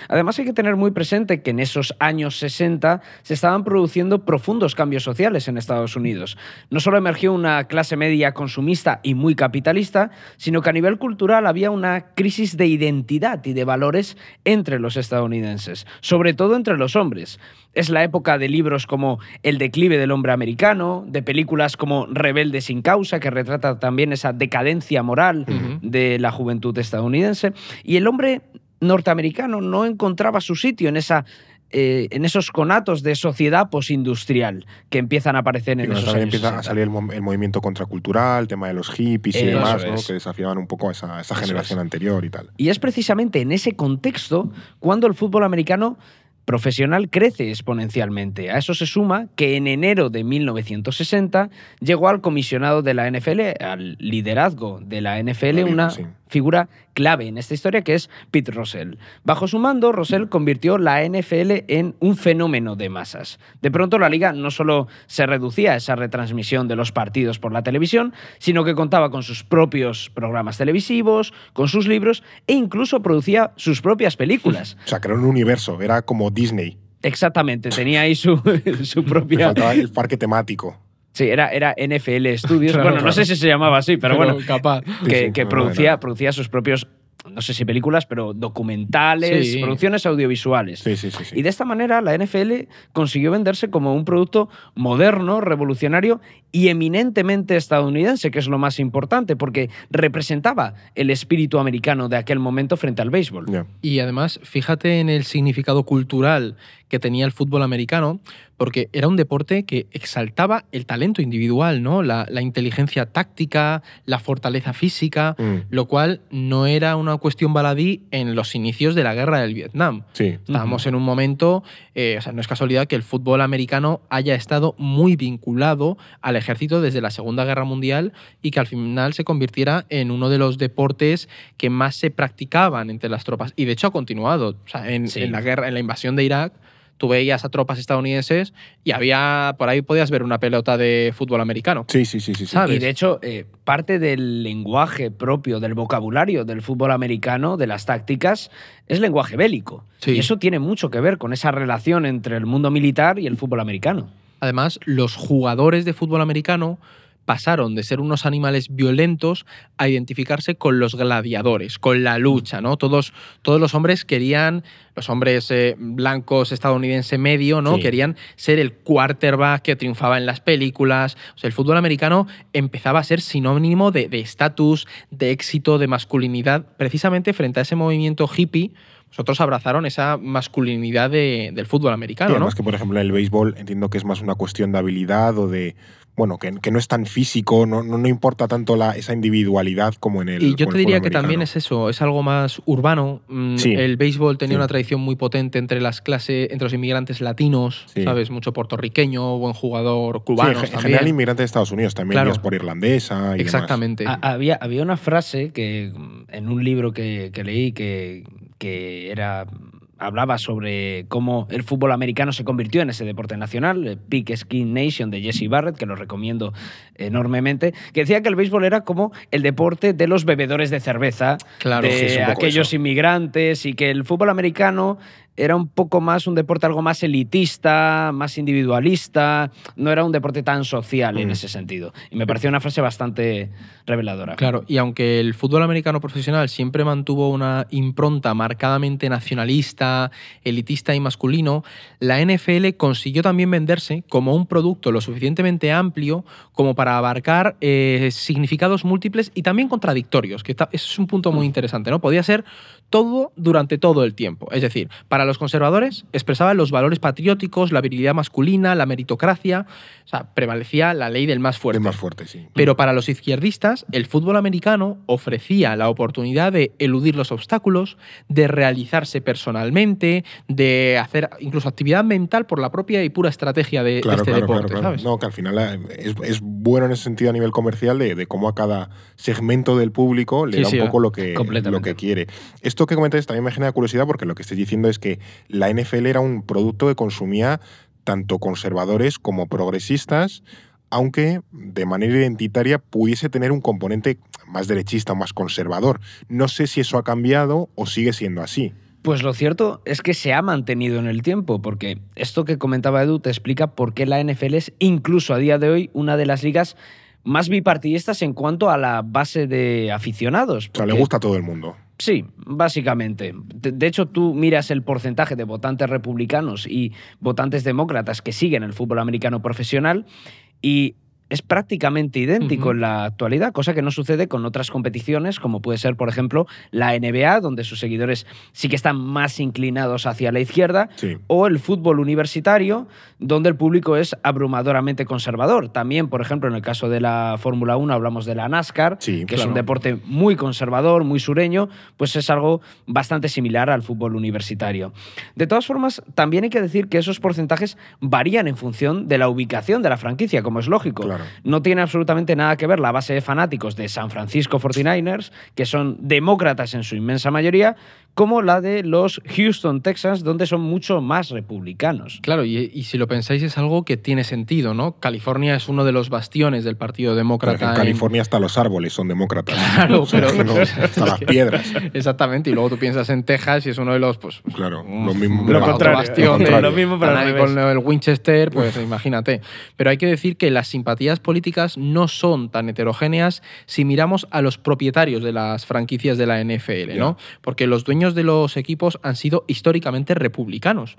Además, hay que tener muy presente que en esos años 60 se estaban produciendo profundos cambios sociales en Estados Unidos. No solo emergió una clase media consumista y muy capitalista, sino que a nivel cultural había una crisis de identidad y de valores entre los estadounidenses, sobre todo entre los hombres. Es la época de libros como El declive del hombre americano, de películas como Rebelde sin causa, que retrata también esa decadencia moral de la juventud estadounidense. Y el hombre norteamericano no encontraba su sitio en esa... eh, en esos conatos de sociedad posindustrial que empiezan a aparecer Y en esos años empieza a 60. salir el, mo- el movimiento contracultural, el tema de los hippies y demás, ¿no? que desafiaban un poco a esa, esa generación es. anterior y tal. Y es precisamente en ese contexto cuando el fútbol americano profesional crece exponencialmente. A eso se suma que en enero de 1960 llegó al comisionado de la NFL, al liderazgo de la NFL, una sí. Figura clave en esta historia que es Pete Russell. Bajo su mando, Russell convirtió la NFL en un fenómeno de masas. De pronto la liga no solo se reducía a esa retransmisión de los partidos por la televisión, sino que contaba con sus propios programas televisivos, con sus libros e incluso producía sus propias películas. O sea, creó un universo, era como Disney. Exactamente, tenía ahí su, (laughs) su propia... faltaba el parque temático. Sí, era, era NFL Studios. Claro, bueno, no sé si se llamaba así, pero, bueno, capaz. que, sí, que no, producía, producía sus propios, no sé si películas, pero documentales, Sí. producciones audiovisuales. Sí, sí, sí. sí. Y de esta manera la NFL consiguió venderse como un producto moderno, revolucionario y eminentemente estadounidense, que es lo más importante, porque representaba el espíritu americano de aquel momento frente al béisbol. Y además, fíjate en el significado cultural que tenía el fútbol americano, porque era un deporte que exaltaba el talento individual, ¿no? La, la inteligencia táctica, la fortaleza física, Mm, lo cual no era una cuestión baladí en los inicios de la guerra del Vietnam. sí. Estábamos en un momento, eh, o sea, no es casualidad que el fútbol americano haya estado muy vinculado al ejército desde la Segunda Guerra Mundial y que al final se convirtiera en uno de los deportes que más se practicaban entre las tropas. Y de hecho ha continuado. O sea, en, Sí. en la guerra, en la invasión de Irak, tú veías a tropas estadounidenses y había por ahí podías ver una pelota de fútbol americano. Sí, sí, sí, sí. Y de hecho, eh, parte del lenguaje propio, del vocabulario del fútbol americano, de las tácticas, es lenguaje bélico. Sí. Y eso tiene mucho que ver con esa relación entre el mundo militar y el fútbol americano. Además, los jugadores de fútbol americano pasaron de ser unos animales violentos a identificarse con los gladiadores, con la lucha, ¿no? Todos, todos los hombres querían, los hombres eh, blancos estadounidense medio, ¿no? Sí. Querían ser el quarterback que triunfaba en las películas. O sea, el fútbol americano empezaba a ser sinónimo de estatus, de, éxito, de masculinidad, precisamente frente a ese movimiento hippie. Nosotros abrazaron esa masculinidad de- del fútbol Sí, americano, ¿no? además que, por ejemplo, en el béisbol entiendo que es más una cuestión de habilidad o de. Bueno, que, que no es tan físico, no, no, no importa tanto la, esa individualidad como en el. Y yo te diría que también es eso, es algo más urbano. Mm, Sí. El béisbol tenía Sí. una tradición muy potente entre las clases, entre los inmigrantes latinos, Sí. ¿sabes? Mucho puertorriqueño, buen jugador, Sí, cubano. en, en general, inmigrantes de Estados Unidos también, Claro. por irlandesa. Y demás. Exactamente. Ha- había, había una frase que mm, en un libro que, que leí que, que era hablaba sobre cómo el fútbol americano se convirtió en ese deporte nacional, el Big Skin Nation de Jesse Barrett, que lo recomiendo enormemente, que decía que el béisbol era como el deporte de los bebedores de cerveza, Claro, de sí, aquellos eso. inmigrantes, y que el fútbol americano era un poco más un deporte algo más elitista, más individualista, no era un deporte tan social en Mm. ese sentido. Y me pareció una frase bastante reveladora. Claro, y aunque el fútbol americano profesional siempre mantuvo una impronta marcadamente nacionalista, elitista y masculino, la NFL consiguió también venderse como un producto lo suficientemente amplio como para abarcar eh, significados múltiples y también contradictorios, que es un punto muy interesante, ¿no? Podía ser todo durante todo el tiempo. Es decir, para los conservadores expresaba los valores patrióticos, la virilidad masculina, la meritocracia, o sea, prevalecía la ley del más fuerte. El más fuerte, sí. Pero para los izquierdistas, el fútbol americano ofrecía la oportunidad de eludir los obstáculos, de realizarse personalmente, de hacer incluso actividad mental por la propia y pura estrategia de, Claro, este claro, deporte, claro. ¿sabes? No, que al final eh, es, es bueno en ese sentido a nivel comercial de, de cómo a cada segmento del público le Sí, da sí, un poco lo que, lo que quiere. Esto que comentáis también me genera curiosidad porque lo que estáis diciendo es que la NFL era un producto que consumía tanto conservadores como progresistas, aunque de manera identitaria pudiese tener un componente más derechista o más conservador. No sé si eso ha cambiado o sigue siendo así. Pues lo cierto es que se ha mantenido en el tiempo, porque esto que comentaba Edu te explica por qué la NFL es incluso a día de hoy una de las ligas más bipartidistas en cuanto a la base de aficionados. O sea, le gusta a todo el mundo. Sí, básicamente. De, hecho, tú miras el porcentaje de votantes republicanos y votantes demócratas que siguen el fútbol americano profesional y es prácticamente idéntico en la actualidad, cosa que no sucede con otras competiciones, como puede ser, por ejemplo, la NBA, donde sus seguidores sí que están más inclinados hacia la izquierda, Sí. o el fútbol universitario, donde el público es abrumadoramente conservador. También, por ejemplo, en el caso de la Fórmula 1 hablamos de la NASCAR, Sí, que es un deporte muy conservador, muy sureño, pues es algo bastante similar al fútbol universitario. De todas formas, también hay que decir que esos porcentajes varían en función de la ubicación de la franquicia, como es lógico. Claro. No tiene absolutamente nada que ver la base de fanáticos de San Francisco 49ers, que son demócratas en su inmensa mayoría, como la de los Houston Texans, donde son mucho más republicanos. Claro, y, y si lo pensáis es algo que tiene sentido, ¿no? California es uno de los bastiones del Partido Demócrata. en en- California hasta los árboles son demócratas. Claro, O sea, pero- (laughs) no, (laughs) hasta las piedras. Exactamente, y luego tú piensas en Texas y es uno de los, pues, Claro, lo mismo. otro Lo contrario, bastión lo de- contrario. Lo mismo, ahí revés. con el Winchester, pues imagínate. Pero hay que decir que las simpatías políticas no son tan heterogéneas si miramos a los propietarios de las franquicias de la NFL, ¿no? Porque los dueños de los equipos han sido históricamente republicanos.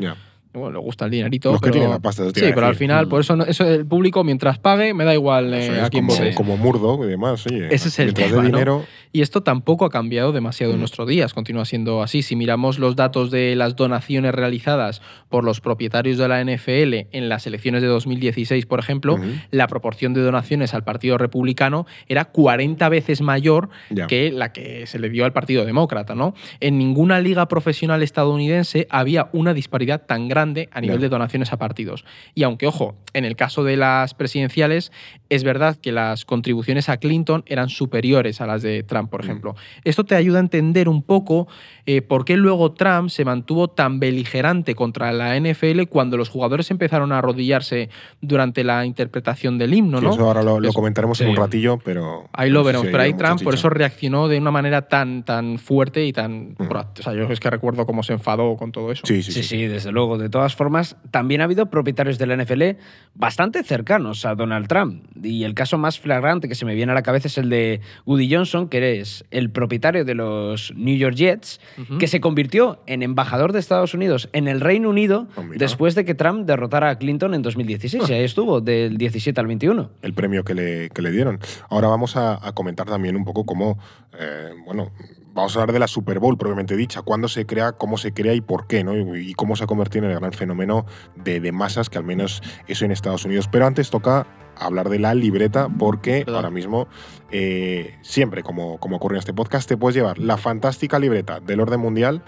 Bueno, le gusta el dinerito. Los que pero- tienen la pasta, Sí, pero al final, por eso, no- eso el público, mientras pague, me da igual eh, es a quién como, vote. como Murdo y demás, oye. Ese es el Mientras tema, de ¿no? dinero, Y esto tampoco ha cambiado demasiado en Mm. nuestros días, continúa siendo así. Si miramos los datos de las donaciones realizadas por los propietarios de la NFL en las elecciones de 2016, por ejemplo, la proporción de donaciones al Partido Republicano era 40 veces mayor que la que se le dio al Partido Demócrata. ¿no? En ninguna liga profesional estadounidense había una disparidad tan grande a nivel de donaciones a partidos. Y aunque, ojo, en el caso de las presidenciales, es verdad que las contribuciones a Clinton eran superiores a las de Trump, por Mm. ejemplo. Esto te ayuda a entender un poco eh, por qué luego Trump se mantuvo tan beligerante contra la NFL cuando los jugadores empezaron a arrodillarse durante la interpretación del himno, ¿no? eso ahora lo, comentaremos en un ratillo, pero. Ahí lo veremos, pero ahí Trump por eso reaccionó de una manera tan, tan fuerte y tan... Mm. O sea, yo es que recuerdo cómo se enfadó con todo eso. Sí, sí, Sí, sí. sí, desde luego. De todas formas, también ha habido propietarios de la NFL bastante cercanos a Donald Trump. Y el caso más flagrante que se me viene a la cabeza es el de Woody Johnson, que es el propietario de los New York Jets, que se convirtió en embajador de Estados Unidos en el Reino Unido Oh, mira. después de que Trump derrotara a Clinton en 2016. Y ahí estuvo, del 17 al 21. el premio que le, que le dieron. Ahora vamos a, a comentar también un poco cómo, eh, bueno, vamos a hablar de la Super Bowl propiamente dicha, cuándo se crea, cómo se crea y por qué, ¿no? Y, y cómo se ha convertido en el gran fenómeno de, de masas, que al menos eso en Estados Unidos. Pero antes toca hablar de la libreta porque ahora mismo, eh, siempre como, como ocurre en este podcast, te puedes llevar la fantástica libreta del orden mundial.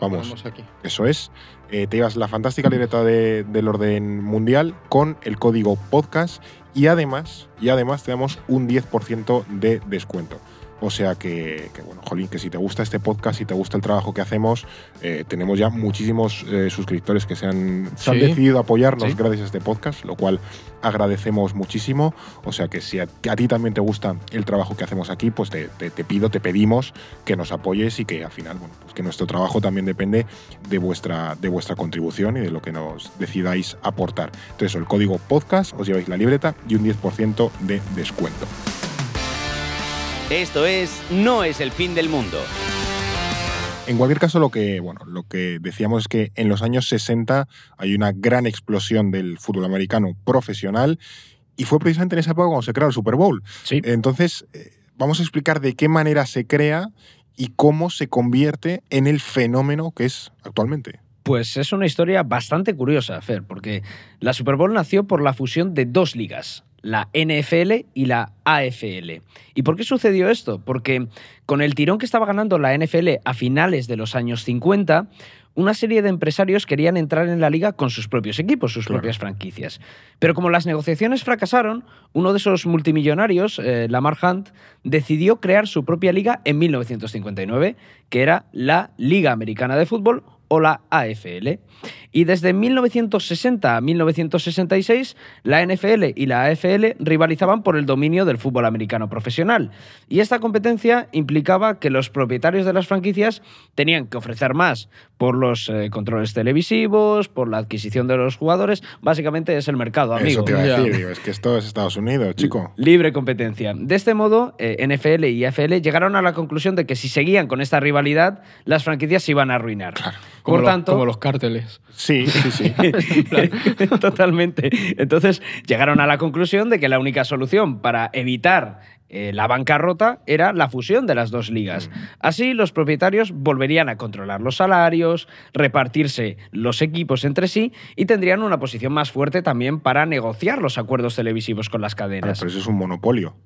Vamos, Vamos aquí. eso es. Eh, te llevas la fantástica libreta de- del orden mundial con el código podcast y además, y además te damos un 10% de descuento. O sea que, que, bueno, Jolín, que si te gusta este podcast, si te gusta el trabajo que hacemos, eh, tenemos ya muchísimos eh, suscriptores que se han, se han Sí. decidido apoyarnos Sí. gracias a este podcast, lo cual agradecemos muchísimo. O sea que si a, a ti también te gusta el trabajo que hacemos aquí, pues te, te- te pido, te pedimos que nos apoyes y que al final, bueno, pues que nuestro trabajo también depende de vuestra, de vuestra contribución y de lo que nos decidáis aportar. Entonces, el código podcast, os lleváis la libreta y un 10% de descuento. Esto es No es el fin del mundo. En cualquier caso, lo que, bueno, lo que decíamos es que en los años 60 hay una gran explosión del fútbol americano profesional y fue precisamente en esa época cuando se creó el Super Bowl. Sí. Entonces, eh, vamos a explicar de qué manera se crea y cómo se convierte en el fenómeno que es actualmente. Pues es una historia bastante curiosa, Fer, porque la Super Bowl nació por la fusión de dos ligas, la NFL y la AFL. ¿Y por qué sucedió esto? Porque con el tirón que estaba ganando la NFL a finales de los años 50, una serie de empresarios querían entrar en la liga con sus propios equipos, sus Claro. propias franquicias. Pero como las negociaciones fracasaron, uno de esos multimillonarios, eh, Lamar Hunt, decidió crear su propia liga en 1959, que era la Liga Americana de Fútbol o la AFL. Y desde 1960 a 1966, la NFL y la AFL rivalizaban por el dominio del fútbol americano profesional. Y esta competencia implicaba que los propietarios de las franquicias tenían que ofrecer más por los eh, controles televisivos, por la adquisición de los jugadores. Básicamente es el mercado, amigo. Eso te iba a decir, digo, es que esto es Estados Unidos, chico. Libre competencia. De este modo, eh, NFL y AFL llegaron a la conclusión de que si seguían con esta rivalidad, las franquicias se iban a arruinar. Como, Por los, tanto, como los cárteles. Sí, sí, sí. (laughs) Totalmente. Entonces llegaron a la conclusión de que la única solución para evitar eh, la bancarrota era la fusión de las dos ligas. Así los propietarios volverían a controlar los salarios, repartirse los equipos entre sí y tendrían una posición más fuerte también para negociar los acuerdos televisivos con las cadenas. pero eso es un monopolio.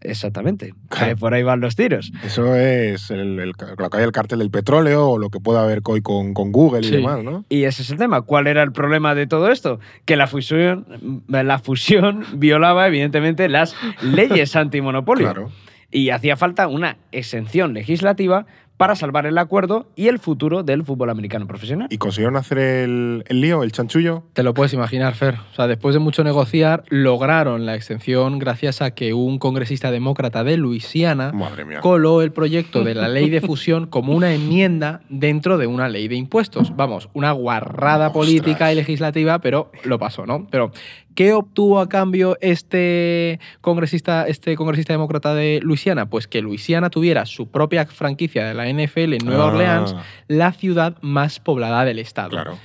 Exactamente. Claro. Por ahí van los tiros. Eso es el, el- lo que hay el cartel del petróleo o lo que pueda haber hoy con, con Google y demás, ¿no? Y ese es el tema. ¿Cuál era el problema de todo esto? Que la fusión, la fusión violaba, evidentemente, las leyes (laughs) antimonopolio. Claro. Y hacía falta una exención legislativa para salvar el acuerdo y el futuro del fútbol americano profesional. ¿Y consiguieron hacer el, el lío, el chanchullo? Te lo puedes imaginar, Fer. O sea, después de mucho negociar, lograron la exención gracias a que un congresista demócrata de Luisiana coló el proyecto de la ley de fusión como una enmienda dentro de una ley de impuestos. Vamos, una guarrada Ostras. política y legislativa, pero lo pasó, ¿no? Pero, ¿qué obtuvo a cambio este congresista, este congresista demócrata de Luisiana? Pues que Luisiana tuviera su propia franquicia de la NFL en Nueva Ah. Orleans, la ciudad más poblada del estado. Claro.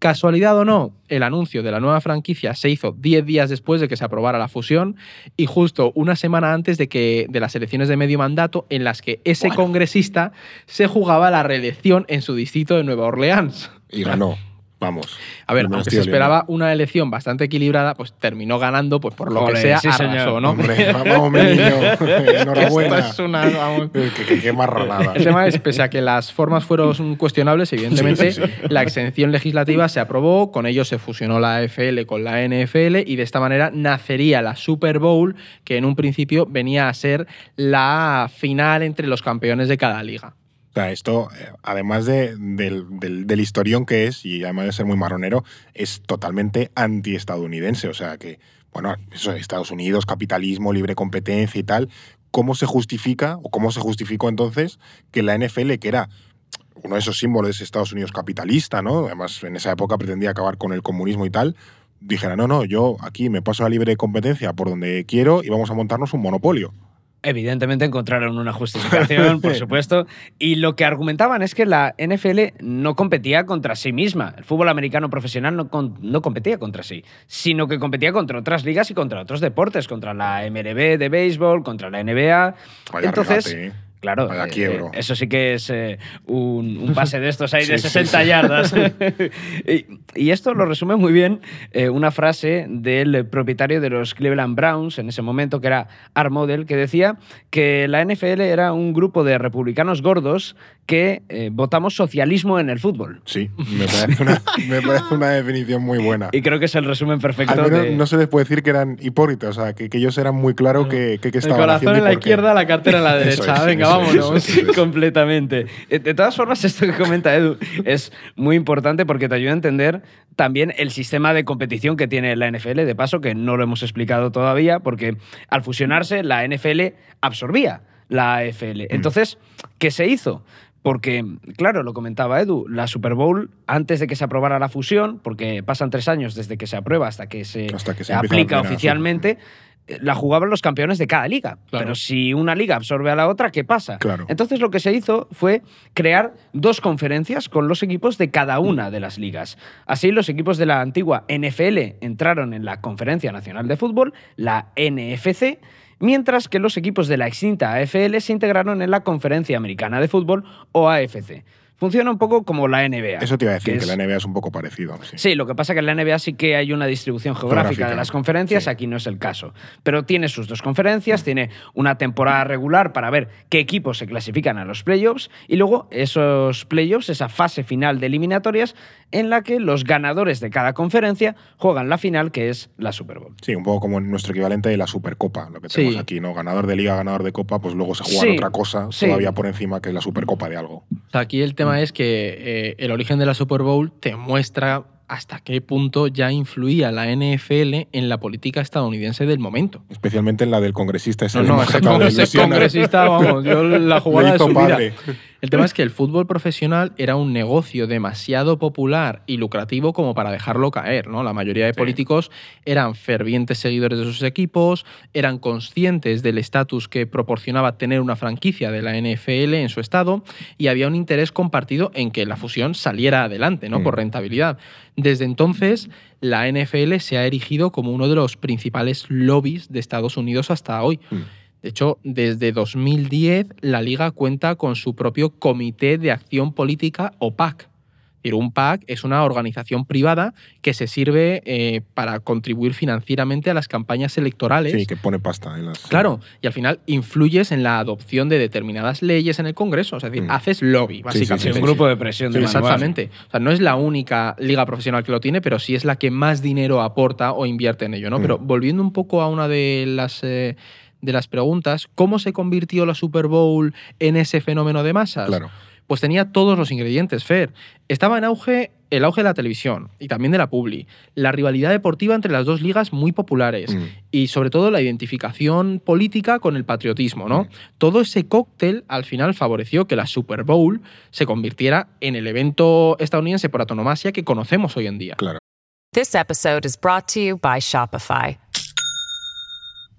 Casualidad o no, el anuncio de la nueva franquicia se hizo 10 días después de que se aprobara la fusión y justo una semana antes de, que, de las elecciones de medio mandato en las que ese Bueno. congresista se jugaba la reelección en su distrito de Nueva Orleans. Y ganó. (laughs) Vamos. A ver, aunque se esperaba una elección bastante equilibrada, pues terminó ganando, pues por lo que sea, sí, arrasó, señor. ¿no? Hombre, (laughs) vamos, mi niño. (laughs) Enhorabuena. Esto es una- vamos. (laughs) Qué marranada. El tema es, pese a que las formas fueron cuestionables, evidentemente, Sí, sí, sí. la exención legislativa se aprobó, con ello se fusionó la AFL con la NFL y de esta manera nacería la Super Bowl, que en un principio venía a ser la final entre los campeones de cada liga. O sea, esto, eh, además de- del, del- historión que es, y además de ser muy marronero, es totalmente antiestadounidense. O sea, que, bueno, eso, Estados Unidos, capitalismo, libre competencia y tal, ¿cómo se justifica, o cómo se justificó entonces que la NFL, que era uno de esos símbolos de Estados Unidos capitalista, ¿no? Además, en esa época pretendía acabar con el comunismo y tal, dijera, no, no, yo aquí me paso la libre competencia por donde quiero y vamos a montarnos un monopolio. Evidentemente encontraron una justificación, por (laughs) supuesto. Y lo que argumentaban es que la NFL no competía contra sí misma. El fútbol americano profesional no, con- no competía contra sí, sino que competía contra otras ligas y contra otros deportes, contra la MLB de béisbol, contra la NBA. Vaya Entonces, regate, ¿eh? Claro, eh, quiebro. eh, eso sí que es eh, un, un (laughs) pase de estos ahí de Sí, sí, 60 sí. yardas. (laughs) (laughs) y, y esto lo resume muy bien eh, una frase del propietario de los Cleveland Browns en ese momento, que era Art Model, que decía que la NFL era un grupo de republicanos gordos que eh, votamos socialismo en el fútbol. Sí, me parece una, me parece una definición muy buena. Y creo que es el resumen perfecto Al menos de... no se les puede decir que eran hipócritas, o sea, que, que ellos eran muy claros que, que, que El estaban corazón haciendo y en la izquierda, la cartera en la (laughs) derecha. es, Venga, es, vámonos. es. Completamente. De todas formas, esto que comenta Edu es muy importante porque te ayuda a entender también el sistema de competición que tiene la NFL. De paso, que no lo hemos explicado todavía, porque al fusionarse, la NFL absorbía la AFL. Entonces, ¿qué se hizo? Porque, claro, lo comentaba Edu, la Super Bowl, antes de que se aprobara la fusión, porque pasan tres años desde que se aprueba hasta que se, Hasta que se empieza aplica oficialmente, eh, la jugaban los campeones de cada liga. Claro. Pero si una liga absorbe a la otra, ¿qué pasa? Claro. Entonces lo que se hizo fue crear dos conferencias con los equipos de cada una de las ligas. Así los equipos de la antigua NFL entraron en la Conferencia Nacional de Fútbol, la NFC, mientras que los equipos de la extinta AFL se integraron en la Conferencia Americana de Fútbol o AFC. funciona un poco como la NBA. Eso te iba a decir, que que, es- la NBA es un poco parecido. Sí. Sí, lo que pasa es que en la NBA sí que hay una distribución geográfica, Geográfica, de las conferencias, sí. aquí no es el caso. Pero tiene sus dos conferencias, tiene una temporada regular para ver qué equipos se clasifican a los playoffs y luego esos playoffs, esa fase final de eliminatorias en la que los ganadores de cada conferencia juegan la final que es la Super Bowl. Sí, un poco como nuestro equivalente de la Supercopa, lo que Sí. tenemos aquí, ¿no? Ganador de liga, ganador de copa, pues luego se juega Sí, otra cosa sí. todavía por encima que es la Supercopa de algo. Aquí el tema es que eh, el origen de la Super Bowl te muestra hasta qué punto ya influía la NFL en la política estadounidense del momento. Especialmente en la del congresista ese No, no, ese, congresista, vamos, yo la jugada de su vida. El tema es que el fútbol profesional era un negocio demasiado popular y lucrativo como para dejarlo caer, ¿no? La mayoría de políticos eran fervientes seguidores de sus equipos, eran conscientes del estatus que proporcionaba tener una franquicia de la NFL en su estado y había un interés compartido en que la fusión saliera adelante, ¿no? Mm. Por rentabilidad. Desde entonces, la NFL se ha erigido como uno de los principales lobbies de Estados Unidos hasta hoy. Mm. De hecho, desde 2010 la liga cuenta con su propio Comité de Acción Política o PAC. Un PAC es una organización privada que se sirve eh, para contribuir financieramente a las campañas electorales. Sí, que pone pasta en las. Claro, y al final influyes en la adopción de determinadas leyes en el Congreso. Es decir, Mm. haces lobby, sí, básicamente. sí, un grupo de presión de Sí, exactamente. O sea, no es la única liga profesional que lo tiene, pero sí es la que más dinero aporta o invierte en ello, ¿no? Mm. Pero volviendo un poco a una de las, eh, de las preguntas, ¿cómo se convirtió la Super Bowl en ese fenómeno de masas? Claro. Pues tenía todos los ingredientes, Fer. Estaba en auge el auge de la televisión y también de la publi, la rivalidad deportiva entre las dos ligas muy populares Mm. y sobre todo la identificación política con el patriotismo, ¿no? Mm. Todo ese cóctel al final favoreció que la Super Bowl se convirtiera en el evento estadounidense por antonomasia que conocemos hoy en día. Claro. This episode is brought to you by Shopify.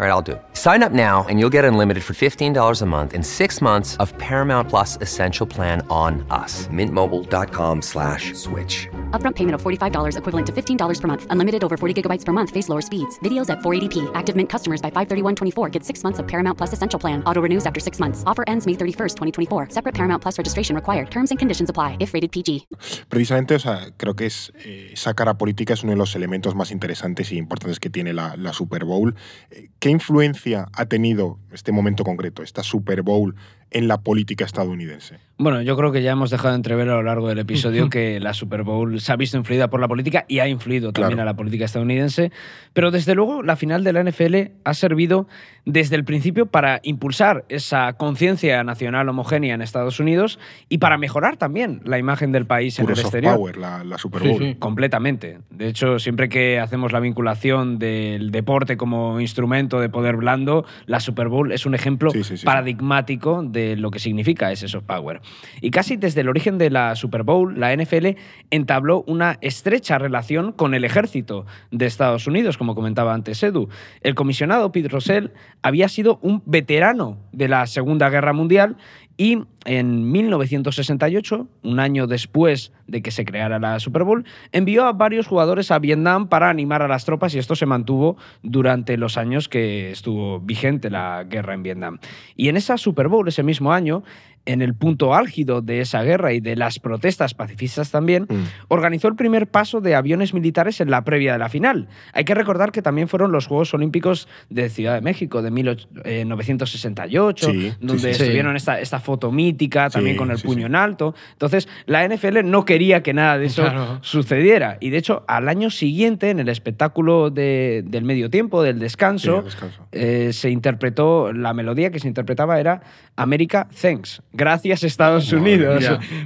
All right, I'll do it. Sign up now and you'll get unlimited for $15 a month in six months of Paramount Plus Essential Plan on us. Mintmobile.com slash switch. Upfront payment of $45 equivalent to $15 per month. Unlimited over 40 gigabytes per month. Face lower speeds. Videos at 480p. Active Mint customers by 531.24 get six months of Paramount Plus Essential Plan. Auto renews after six months. Offer ends May 31st, 2024. Separate Paramount Plus registration required. Terms and conditions apply if rated PG. Precisamente, o sea, creo que es eh, esa cara política es uno de los elementos más interesantes y importantes que tiene la, la Super Bowl. Eh, ¿Qué influencia ha tenido este momento concreto, esta Super Bowl, en la política estadounidense? Bueno, yo creo que ya hemos dejado de entrever a lo largo del episodio que la Super Bowl se ha visto influida por la política y ha influido también Claro. a la política estadounidense. Pero desde luego, la final de la NFL ha servido desde el principio para impulsar esa conciencia nacional homogénea en Estados Unidos y para mejorar también la imagen del país Puro en el soft exterior. power, la, la Super Sí, Bowl. sí. Completamente. De hecho, siempre que hacemos la vinculación del deporte como instrumento de poder blando, la Super Bowl es un ejemplo Sí, sí, sí, paradigmático de lo que significa ese soft power. Y casi desde el origen de la Super Bowl, la NFL entabló una estrecha relación con el ejército de Estados Unidos, como comentaba antes Edu. El comisionado Pete Rozelle había sido un veterano de la Segunda Guerra Mundial y en 1968, un año después de que se creara la Super Bowl, envió a varios jugadores a Vietnam para animar a las tropas y esto se mantuvo durante los años que estuvo vigente la guerra en Vietnam. Y en esa Super Bowl, ese mismo año, en el punto álgido de esa guerra y de las protestas pacifistas también, Mm. organizó el primer paso de aviones militares en la previa de la final. Hay que recordar que también fueron los Juegos Olímpicos de Ciudad de México de 1968, Sí, sí, donde sí, sí. estuvieron esta, esta foto mítica también Sí, con el sí, puño sí. en alto. Entonces, la NFL no quería que nada de eso Claro. sucediera. Y de hecho, al año siguiente, en el espectáculo de- del medio tiempo, del descanso. eh, se interpretó, la melodía que se interpretaba era America Thanks, gracias Estados Unidos.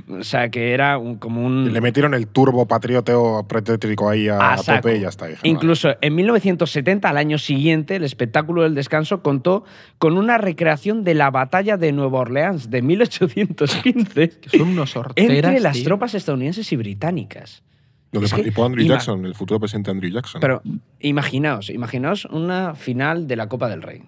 O sea, que era un- como un... Le metieron el turbo patrioteo patriótico ahí a, a tope y ya está. Dije, Incluso en 1970, al año siguiente, el espectáculo del descanso contó con una recreación de la batalla de Nueva Orleans de 1815 (laughs) Que son unos horteras. entre las tío. tropas estadounidenses y británicas. Donde es que participó Andrew Jackson, el futuro presidente Andrew Jackson. Pero imaginaos, imaginaos una final de la Copa del Rey.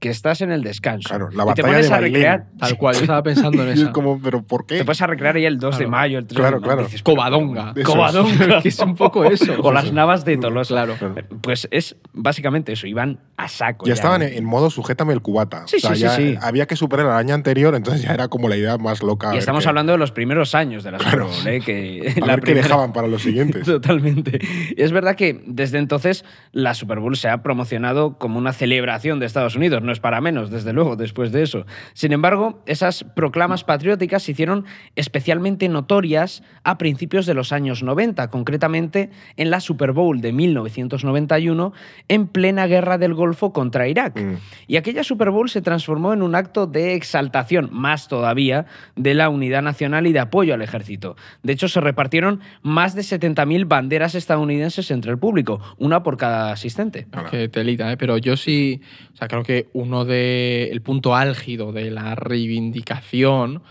Que estás en el descanso. Claro, la y te batalla pones de a Bailén. recrear. Tal cual, yo estaba pensando en (laughs) Y es esa. como, ¿pero por qué? Te puedes a recrear ahí el 2 de mayo, el 3 Claro, de mayo. claro. Dices, Covadonga. Eso es. (laughs) Que es un poco eso. o las navas de Tolosa. Claro. Pues es básicamente eso, iban a saco. Ya estaban en, en modo sujétame el cubata. Sí, O sea, sí, sí, ya sí. Había que superar el año anterior, entonces ya era como la idea más loca. Y estamos qué- hablando de los primeros años de la Super Claro. Bowl, ¿eh? que (laughs) A la ver qué primera- dejaban para los siguientes. Totalmente. Y es verdad que desde entonces la Super Bowl se ha promocionado como una celebración de Estados Unidos, no es para menos, desde luego, después de eso. Sin embargo, esas proclamas patrióticas se hicieron especialmente notorias a principios de los años 90, concretamente en la Super Bowl de 1991, en plena guerra del Golfo contra Irak. Mm. Y aquella Super Bowl se transformó en un acto de exaltación, más todavía, de la unidad nacional y de apoyo al ejército. De hecho, se repartieron más de 70.000 banderas estadounidenses entre el público, una por cada asistente. Que telita, ¿eh? pero yo sí, o sea, creo que uno de el punto álgido de la reivindicación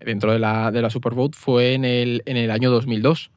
dentro de la, de la Super Bowl fue en el, en el año 2002.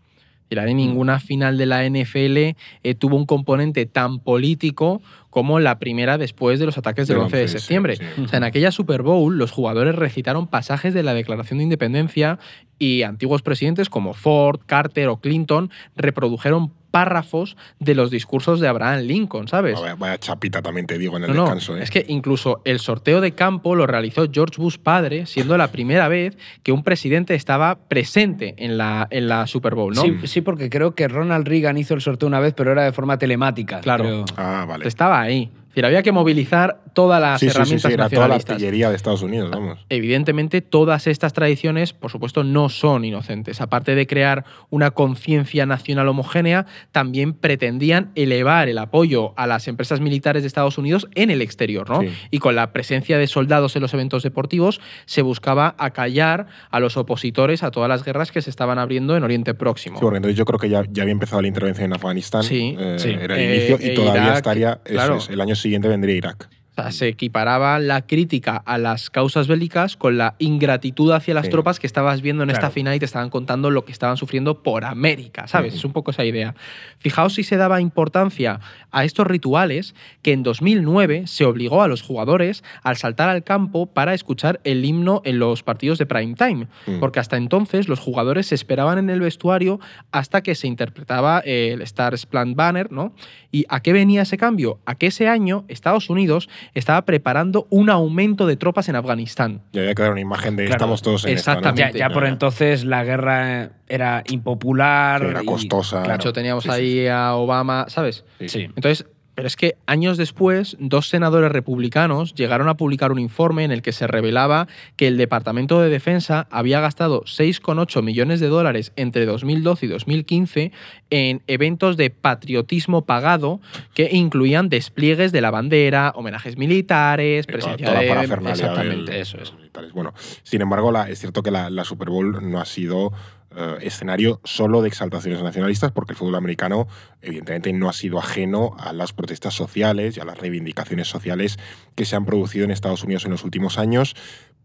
Y la de ninguna final de la NFL eh, tuvo un componente tan político como la primera después de los ataques del Del 11 de 11, sí, septiembre. sí. O sea, en aquella Super Bowl los jugadores recitaron pasajes de la Declaración de Independencia y antiguos presidentes como Ford, Carter o Clinton reprodujeron párrafos de los discursos de Abraham Lincoln, ¿sabes? Vaya, vaya chapita también te digo en el No, no, descanso. ¿eh? es que incluso el sorteo de campo lo realizó George Bush padre, siendo la primera vez que un presidente estaba presente en la, en la Super Bowl, ¿no? Sí, sí, porque creo que Ronald Reagan hizo el sorteo una vez, pero era de forma telemática. Claro. creo. Ah, vale. Estaba ahí. Decir, había que movilizar todas las Sí, sí, sí, herramientas sí, era toda la nacionalistas. artillería de Estados Unidos, vamos. Evidentemente, todas estas tradiciones, por supuesto, no son inocentes. Aparte de crear una conciencia nacional homogénea, también pretendían elevar el apoyo a las empresas militares de Estados Unidos en el exterior, ¿no? Sí. Y con la presencia de soldados en los eventos deportivos, se buscaba acallar a los opositores a todas las guerras que se estaban abriendo en Oriente Próximo. Sí, porque entonces yo creo que ya, ya había empezado la intervención en Afganistán. Sí, eh, sí. Era el Eh, inicio y todavía Irak, estaría. eso claro. es, el año siguiente vendría Irak. Sea, se equiparaba la crítica a las causas bélicas con la ingratitud hacia las Sí. tropas que estabas viendo en esta final y te estaban contando lo que estaban sufriendo por América, ¿sabes? Es un poco esa idea. Fijaos si se daba importancia a estos rituales que en 2009 se obligó a los jugadores al saltar al campo para escuchar el himno en los partidos de prime time, Mm. porque hasta entonces los jugadores se esperaban en el vestuario hasta que se interpretaba el Star Spangled Banner, ¿no? ¿Y a qué venía ese cambio? A que ese año Estados Unidos estaba preparando un aumento de tropas en Afganistán. Ya había que dar una imagen de Claro, estamos todos en esta, ¿no? exactamente. Ya, ya por entonces la guerra era impopular. Sí, era y- costosa. De claro. hecho, teníamos sí, sí, ahí a Obama, ¿sabes? Sí. Entonces, pero es que años después, dos senadores republicanos llegaron a publicar un informe en el que se revelaba que el Departamento de Defensa había gastado 6,8 millones de dólares entre 2012 y 2015 en eventos de patriotismo pagado que incluían despliegues de la bandera, homenajes militares, toda- presencia toda la de... Exactamente, del- eso es. Bueno, sin embargo, la- es cierto que la, la Super Bowl no ha sido eh, escenario solo de exaltaciones nacionalistas, porque el fútbol americano, evidentemente, no ha sido ajeno a las protestas sociales y a las reivindicaciones sociales que se han producido en Estados Unidos en los últimos años.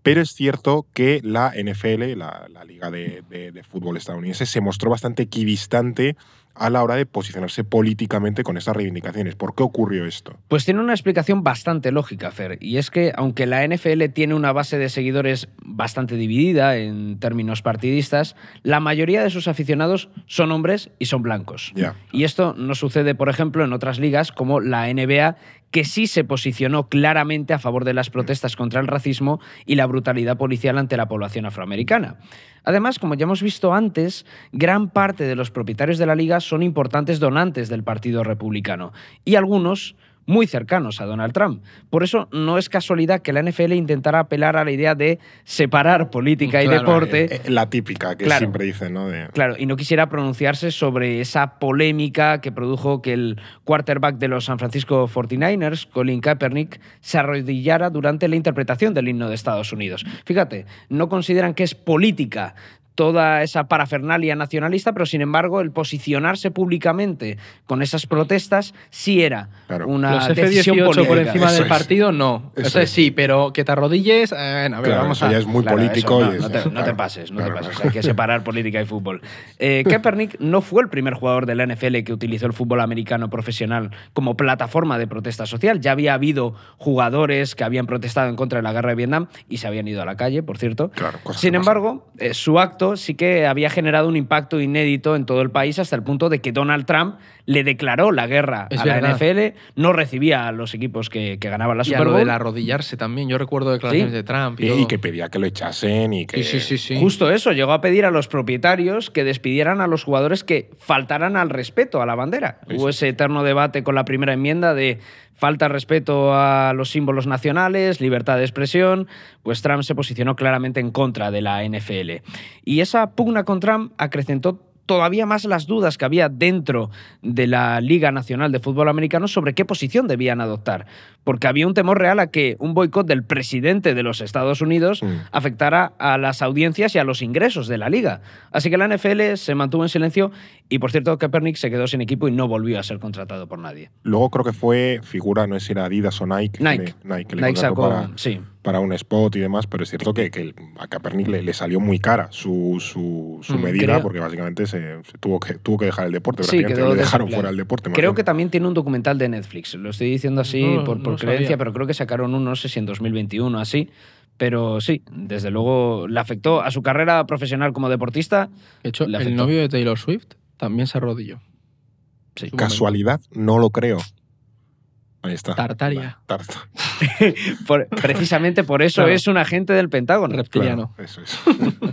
Pero es cierto que la NFL, la, Liga de, de- de Fútbol estadounidense, se mostró bastante equidistante a la hora de posicionarse políticamente con estas reivindicaciones. ¿Por qué ocurrió esto? Pues tiene una explicación bastante lógica, Fer, y es que aunque la NFL tiene una base de seguidores bastante dividida en términos partidistas, la mayoría de sus aficionados son hombres y son blancos. Y esto no sucede, por ejemplo, en otras ligas como la NBA, que sí se posicionó claramente a favor de las protestas contra el racismo y la brutalidad policial ante la población afroamericana. Además, como ya hemos visto antes, gran parte de los propietarios de la liga son importantes donantes del Partido Republicano y algunos muy cercanos a Donald Trump. Por eso no es casualidad que la NFL intentara apelar a la idea de separar política y Claro, deporte. Eh, eh, la típica que Claro. siempre dicen, ¿no? De- Claro, y no quisiera pronunciarse sobre esa polémica que produjo que el quarterback de los San Francisco 49ers, Colin Kaepernick, se arrodillara durante la interpretación del himno de Estados Unidos. Fíjate, no consideran que es política toda esa parafernalia nacionalista, pero sin embargo el posicionarse públicamente con esas protestas sí era Claro. una Los decisión F-18 por política. encima Eso del es. partido, no. Eso Eso es. sí, pero que te arrodilles, eh, bueno, a ver, Claro, vamos eso a... ya es muy Claro, político. eso, y no, es- no te, no te claro, pases, no claro, te pases. Hay que separar (laughs) política y fútbol. Eh, (laughs) Kaepernick no fue el primer jugador de la NFL que utilizó el fútbol americano profesional como plataforma de protesta social. Ya había habido jugadores que habían protestado en contra de la guerra de Vietnam y se habían ido a la calle, por cierto. Sin embargo, eh, su acto sí que había generado un impacto inédito en todo el país hasta el punto de que Donald Trump le declaró la guerra Es a la. NFL, no recibía a los equipos que, que ganaban la Y Super lo Bowl. del arrodillarse también. Yo recuerdo declaraciones Sí. de Trump y, Y, todo. y que pedía que lo echasen y que. Sí, sí, sí, sí. Justo eso, llegó a pedir a los propietarios que despidieran a los jugadores que faltaran al respeto a la bandera. Sí, Hubo ese eterno debate con la primera enmienda de falta respeto a los símbolos nacionales, libertad de expresión, pues Trump se posicionó claramente en contra de la NFL. Y esa pugna con Trump acrecentó todavía más las dudas que había dentro de la Liga Nacional de Fútbol Americano sobre qué posición debían adoptar, porque había un temor real a que un boicot del presidente de los Estados Unidos Mm. afectara a las audiencias y a los ingresos de la liga. Así que la NFL se mantuvo en silencio y, por cierto, Kaepernick se quedó sin equipo y no volvió a ser contratado por nadie. Luego creo que fue figura, no sé si era Adidas o Nike. que Nike. le- Nike, que le Nike sacó, para, sí. Para un spot y demás, pero es cierto que, que a Kaepernick le, le salió muy cara su, su, su Mm, medida, creo- porque básicamente se, se tuvo, que, tuvo que dejar el deporte. Sí, prácticamente, quedó le dejaron fuera del deporte. Creo bien. que también tiene un documental de Netflix. Lo estoy diciendo así No, por, por lo creencia, sabía. pero creo que sacaron uno, no sé si en 2021 así. Pero sí, desde luego le afectó a su carrera profesional como deportista. De hecho, el novio de Taylor Swift también se arrodilló. Sí. Casualidad, no lo creo. Ahí está. Tartaria. Tarta. (laughs) Por- precisamente por eso Claro. es un agente del Pentágono. Reptiliano. Claro, eso es.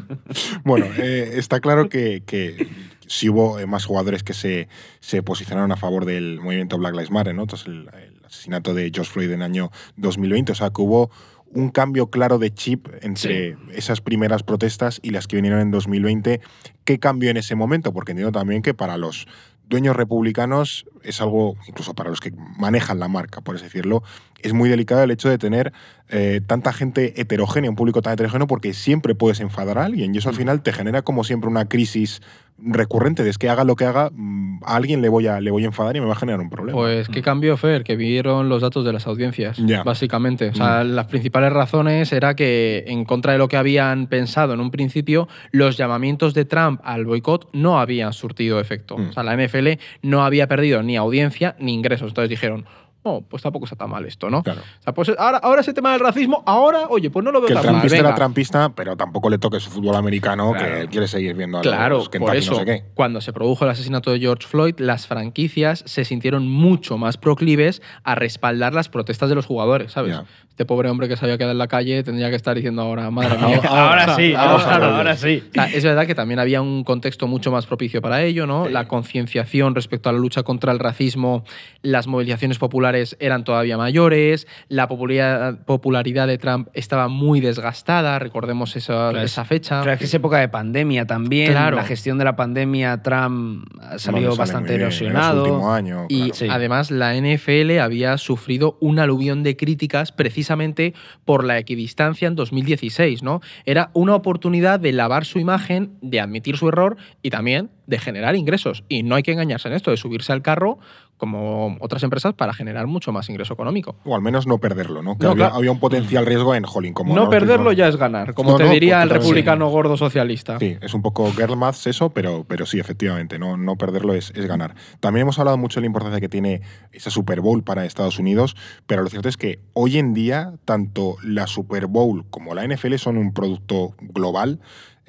(laughs) bueno, eh, está claro que, que sí hubo eh, más jugadores que se, se posicionaron a favor del movimiento Black Lives Matter, ¿no? Entonces, el, el asesinato de George Floyd en el año 2020, o sea, que hubo un cambio claro de chip entre esas primeras protestas y las que vinieron en 2020. ¿Qué cambió en ese momento? Porque entiendo también que para los dueños republicanos es algo, incluso para los que manejan la marca, por así decirlo, es muy delicado el hecho de tener eh, tanta gente heterogénea, un público tan heterogéneo, porque siempre puedes enfadar a alguien y eso al final te genera como siempre una crisis recurrente de es que haga lo que haga, mm, a alguien le voy a, le voy a enfadar y me va a generar un problema. Pues, ¿qué cambió, Fer? Que vieron los datos de las audiencias, básicamente. O sea, las principales razones era que, en contra de lo que habían pensado en un principio, los llamamientos de Trump al boicot no habían surtido efecto. Mm. O sea, la NFL no había perdido ni audiencia ni ingresos. Entonces dijeron, oh, pues tampoco está tan mal esto, ¿no? Claro. O sea, pues ahora, ahora ese tema del racismo, ahora, oye, pues no lo veo que el tan mal. trampista era venga. trampista, pero tampoco le toque su fútbol americano, Claro. que él quiere seguir viendo a Claro, los por Kentucky eso, no sé qué. cuando se produjo el asesinato de George Floyd, las franquicias se sintieron mucho más proclives a respaldar las protestas de los jugadores, ¿sabes? Este pobre hombre que se había quedado en la calle tendría que estar diciendo ahora, madre mía. (laughs) Ahora sí, ahora, ver. ahora sí. O sea, es verdad que también había un contexto mucho más propicio para ello, ¿no? La concienciación respecto a la lucha contra el racismo, las movilizaciones populares eran todavía mayores, la popularidad, popularidad de Trump estaba muy desgastada, recordemos esa, Claro, esa fecha. Pero es que es época de pandemia también. Claro. La gestión de la pandemia, Trump ha salido bastante erosionado. año, Y claro. Sí. además la NFL había sufrido un aluvión de críticas precisamente por la equidistancia en 2016, ¿no? Era una oportunidad de lavar su imagen, de admitir su error y también de generar ingresos. Y no hay que engañarse en esto, de subirse al carro como otras empresas para generar mucho más ingreso económico. O al menos no perderlo, ¿no? Que No, había, claro. había un potencial riesgo en Jolín. Como no no- perderlo ya es ganar, como No, te no, diría el republicano gordo socialista. Sí, es un poco girl maths eso, pero, pero sí, efectivamente, no, no perderlo es, es ganar. También hemos hablado mucho de la importancia que tiene esa Super Bowl para Estados Unidos, pero lo cierto es que hoy en día tanto la Super Bowl como la NFL son un producto global.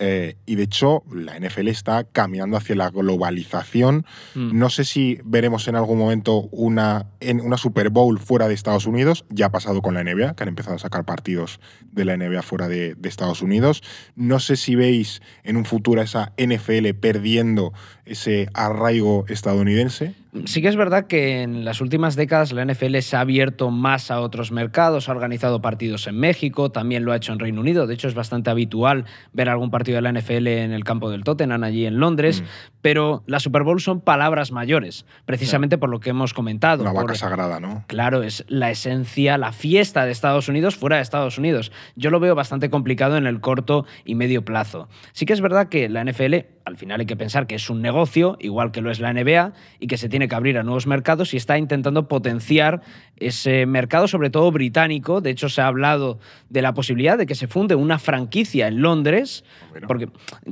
Eh, y de hecho, la NFL está caminando hacia la globalización. Mm. No sé si veremos en algún momento una, en una Super Bowl fuera de Estados Unidos. Ya ha pasado con la NBA, que han empezado a sacar partidos de la NBA fuera de, de Estados Unidos. No sé si veis en un futuro esa NFL perdiendo ese arraigo estadounidense. Sí que es verdad que en las últimas décadas la NFL se ha abierto más a otros mercados, ha organizado partidos en México, también lo ha hecho en Reino Unido. De hecho, es bastante habitual ver algún partido de la NFL en el campo del Tottenham, allí en Londres. Mm. Pero la Super Bowl son palabras mayores, precisamente por lo que hemos comentado. Por- vaca sagrada, ¿no? Claro, es la esencia, la fiesta de Estados Unidos fuera de Estados Unidos. Yo lo veo bastante complicado en el corto y medio plazo. Sí que es verdad que la NFL, al final hay que pensar que es un negocio, igual que lo es la NBA, y que se tiene que abrir a nuevos mercados y está intentando potenciar ese mercado, sobre todo británico. De hecho, se ha hablado de la posibilidad de que se funde una franquicia en Londres, Bueno. porque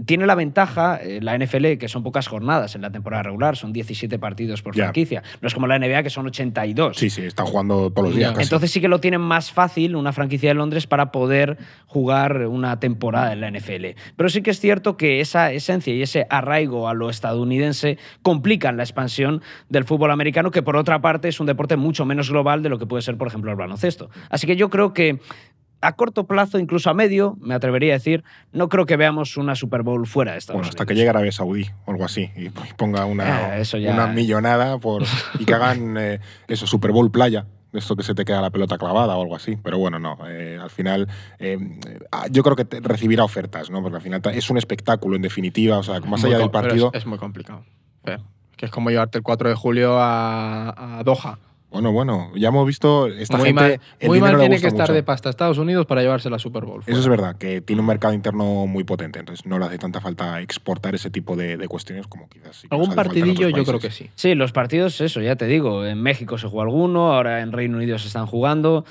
tiene la ventaja, eh, la NFL, que son pocas jornadas en la temporada regular, son 17 partidos por franquicia. No es como la NBA, que son 82. Sí, sí, están jugando todos los días. Casi. Entonces sí que lo tienen más fácil una franquicia de Londres para poder jugar una temporada en la NFL. Pero sí que es cierto que esa esencia y ese arraigo a lo estadounidense complican la expansión del fútbol americano, que por otra parte es un deporte mucho menos global de lo que puede ser, por ejemplo, el baloncesto. Así que yo creo que a corto plazo, incluso a medio, me atrevería a decir, no creo que veamos una Super Bowl fuera de Estados Bueno, hasta Unidos. que llegue Arabia Saudí o algo así y ponga una, Ah, eso ya- una millonada por, y que (laughs) hagan eh, eso, Super Bowl playa. Esto que se te queda la pelota clavada o algo así. Pero bueno, no. eh, al final, eh, ah, yo creo que te- recibirá ofertas, ¿no? Porque al final es un espectáculo, en definitiva. O sea, más allá del partido. Es, es muy complicado. Que es como llevarte el 4 de julio a, a Doha. Bueno, bueno, ya hemos visto. Esta muy gente. mal, el muy mal tiene que estar mucho. de pasta Estados Unidos para llevarse la Super Bowl. Eso es verdad, que tiene un mercado interno muy potente. Entonces no le hace tanta falta exportar ese tipo de, de cuestiones como quizás. Algún partidillo yo creo que sí. Sí, los partidos, eso, ya te digo. En México se jugó alguno, ahora en Reino Unido se están jugando.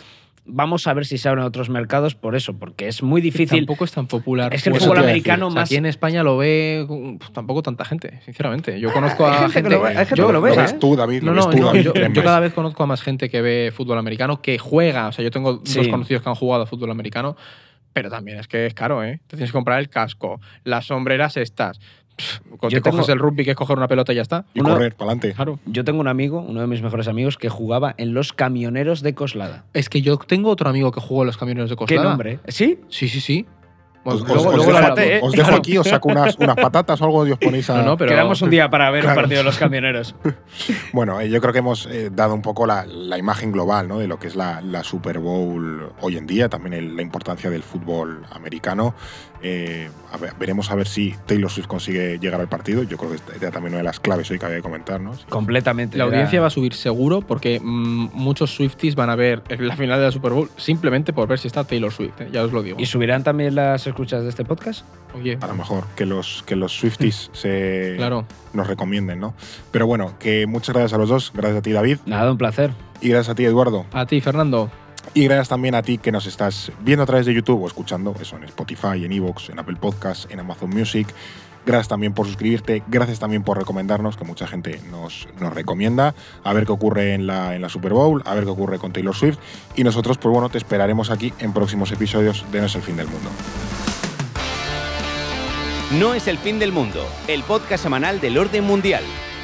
Vamos a ver si se abren otros mercados por eso, porque es muy difícil. Tampoco es tan popular. Es que el fútbol americano O sea, más. Aquí en España lo ve pues, tampoco tanta gente, sinceramente. Yo conozco (laughs) hay a gente que lo ve- hay gente yo- que lo ve, Lo ¿eh? ves tú, David. No, lo ves no, tú, no, David, yo, cada vez conozco a más gente que ve fútbol americano, que juega. O sea, yo tengo Sí. dos conocidos que han jugado a fútbol americano, pero también es que es caro, ¿eh? Te tienes que comprar el casco, las sombreras estas. Pff, Te Yo coges tengo- el rugby, que es coger una pelota y ya está. Y Uno- correr, para adelante. Claro. Yo tengo un amigo, uno de mis mejores amigos, que jugaba en los camioneros de Coslada. Es que yo tengo otro amigo que jugó en los camioneros de ¿Qué Coslada. nombre? ¿Sí? Sí, sí, sí. Os, os- luego- os luego lo dejo. ¿eh? os dejo aquí, os saco unas, (laughs) unas patatas o algo y os ponéis a. No, no, pero- Quedamos un día para ver Claro. un partido de los camioneros. (laughs) Bueno, eh, yo creo que hemos eh, dado un poco la, la imagen global ¿no? de lo que es la, la Super Bowl hoy en día, también el- la importancia del fútbol americano. Eh, a ver, veremos a ver si Taylor Swift consigue llegar al partido. Yo creo que era también una de las claves hoy que había que comentar. ¿no? Sí. Completamente. La era- audiencia va a subir seguro porque mm, muchos Swifties van a ver la final de la Super Bowl simplemente por ver si está Taylor Swift, ¿eh? ya os lo digo. ¿Y subirán también las escuchas de este podcast? Oye, A lo mejor que los, que los Swifties (laughs) se claro. nos recomienden, ¿no? Pero bueno, que muchas gracias a los dos. Gracias a ti, David. Nada, un placer. Y gracias a ti, Eduardo. A ti, Fernando. Y gracias también a ti que nos estás viendo a través de YouTube o escuchando eso en Spotify, en Evox, en Apple Podcasts, en Amazon Music. Gracias también por suscribirte, gracias también por recomendarnos, que mucha gente nos, nos recomienda, a ver qué ocurre en la, en la Super Bowl, a ver qué ocurre con Taylor Swift. Y nosotros, pues bueno, te esperaremos aquí en próximos episodios de No es el fin del mundo. No es el fin del mundo, el podcast semanal del orden mundial.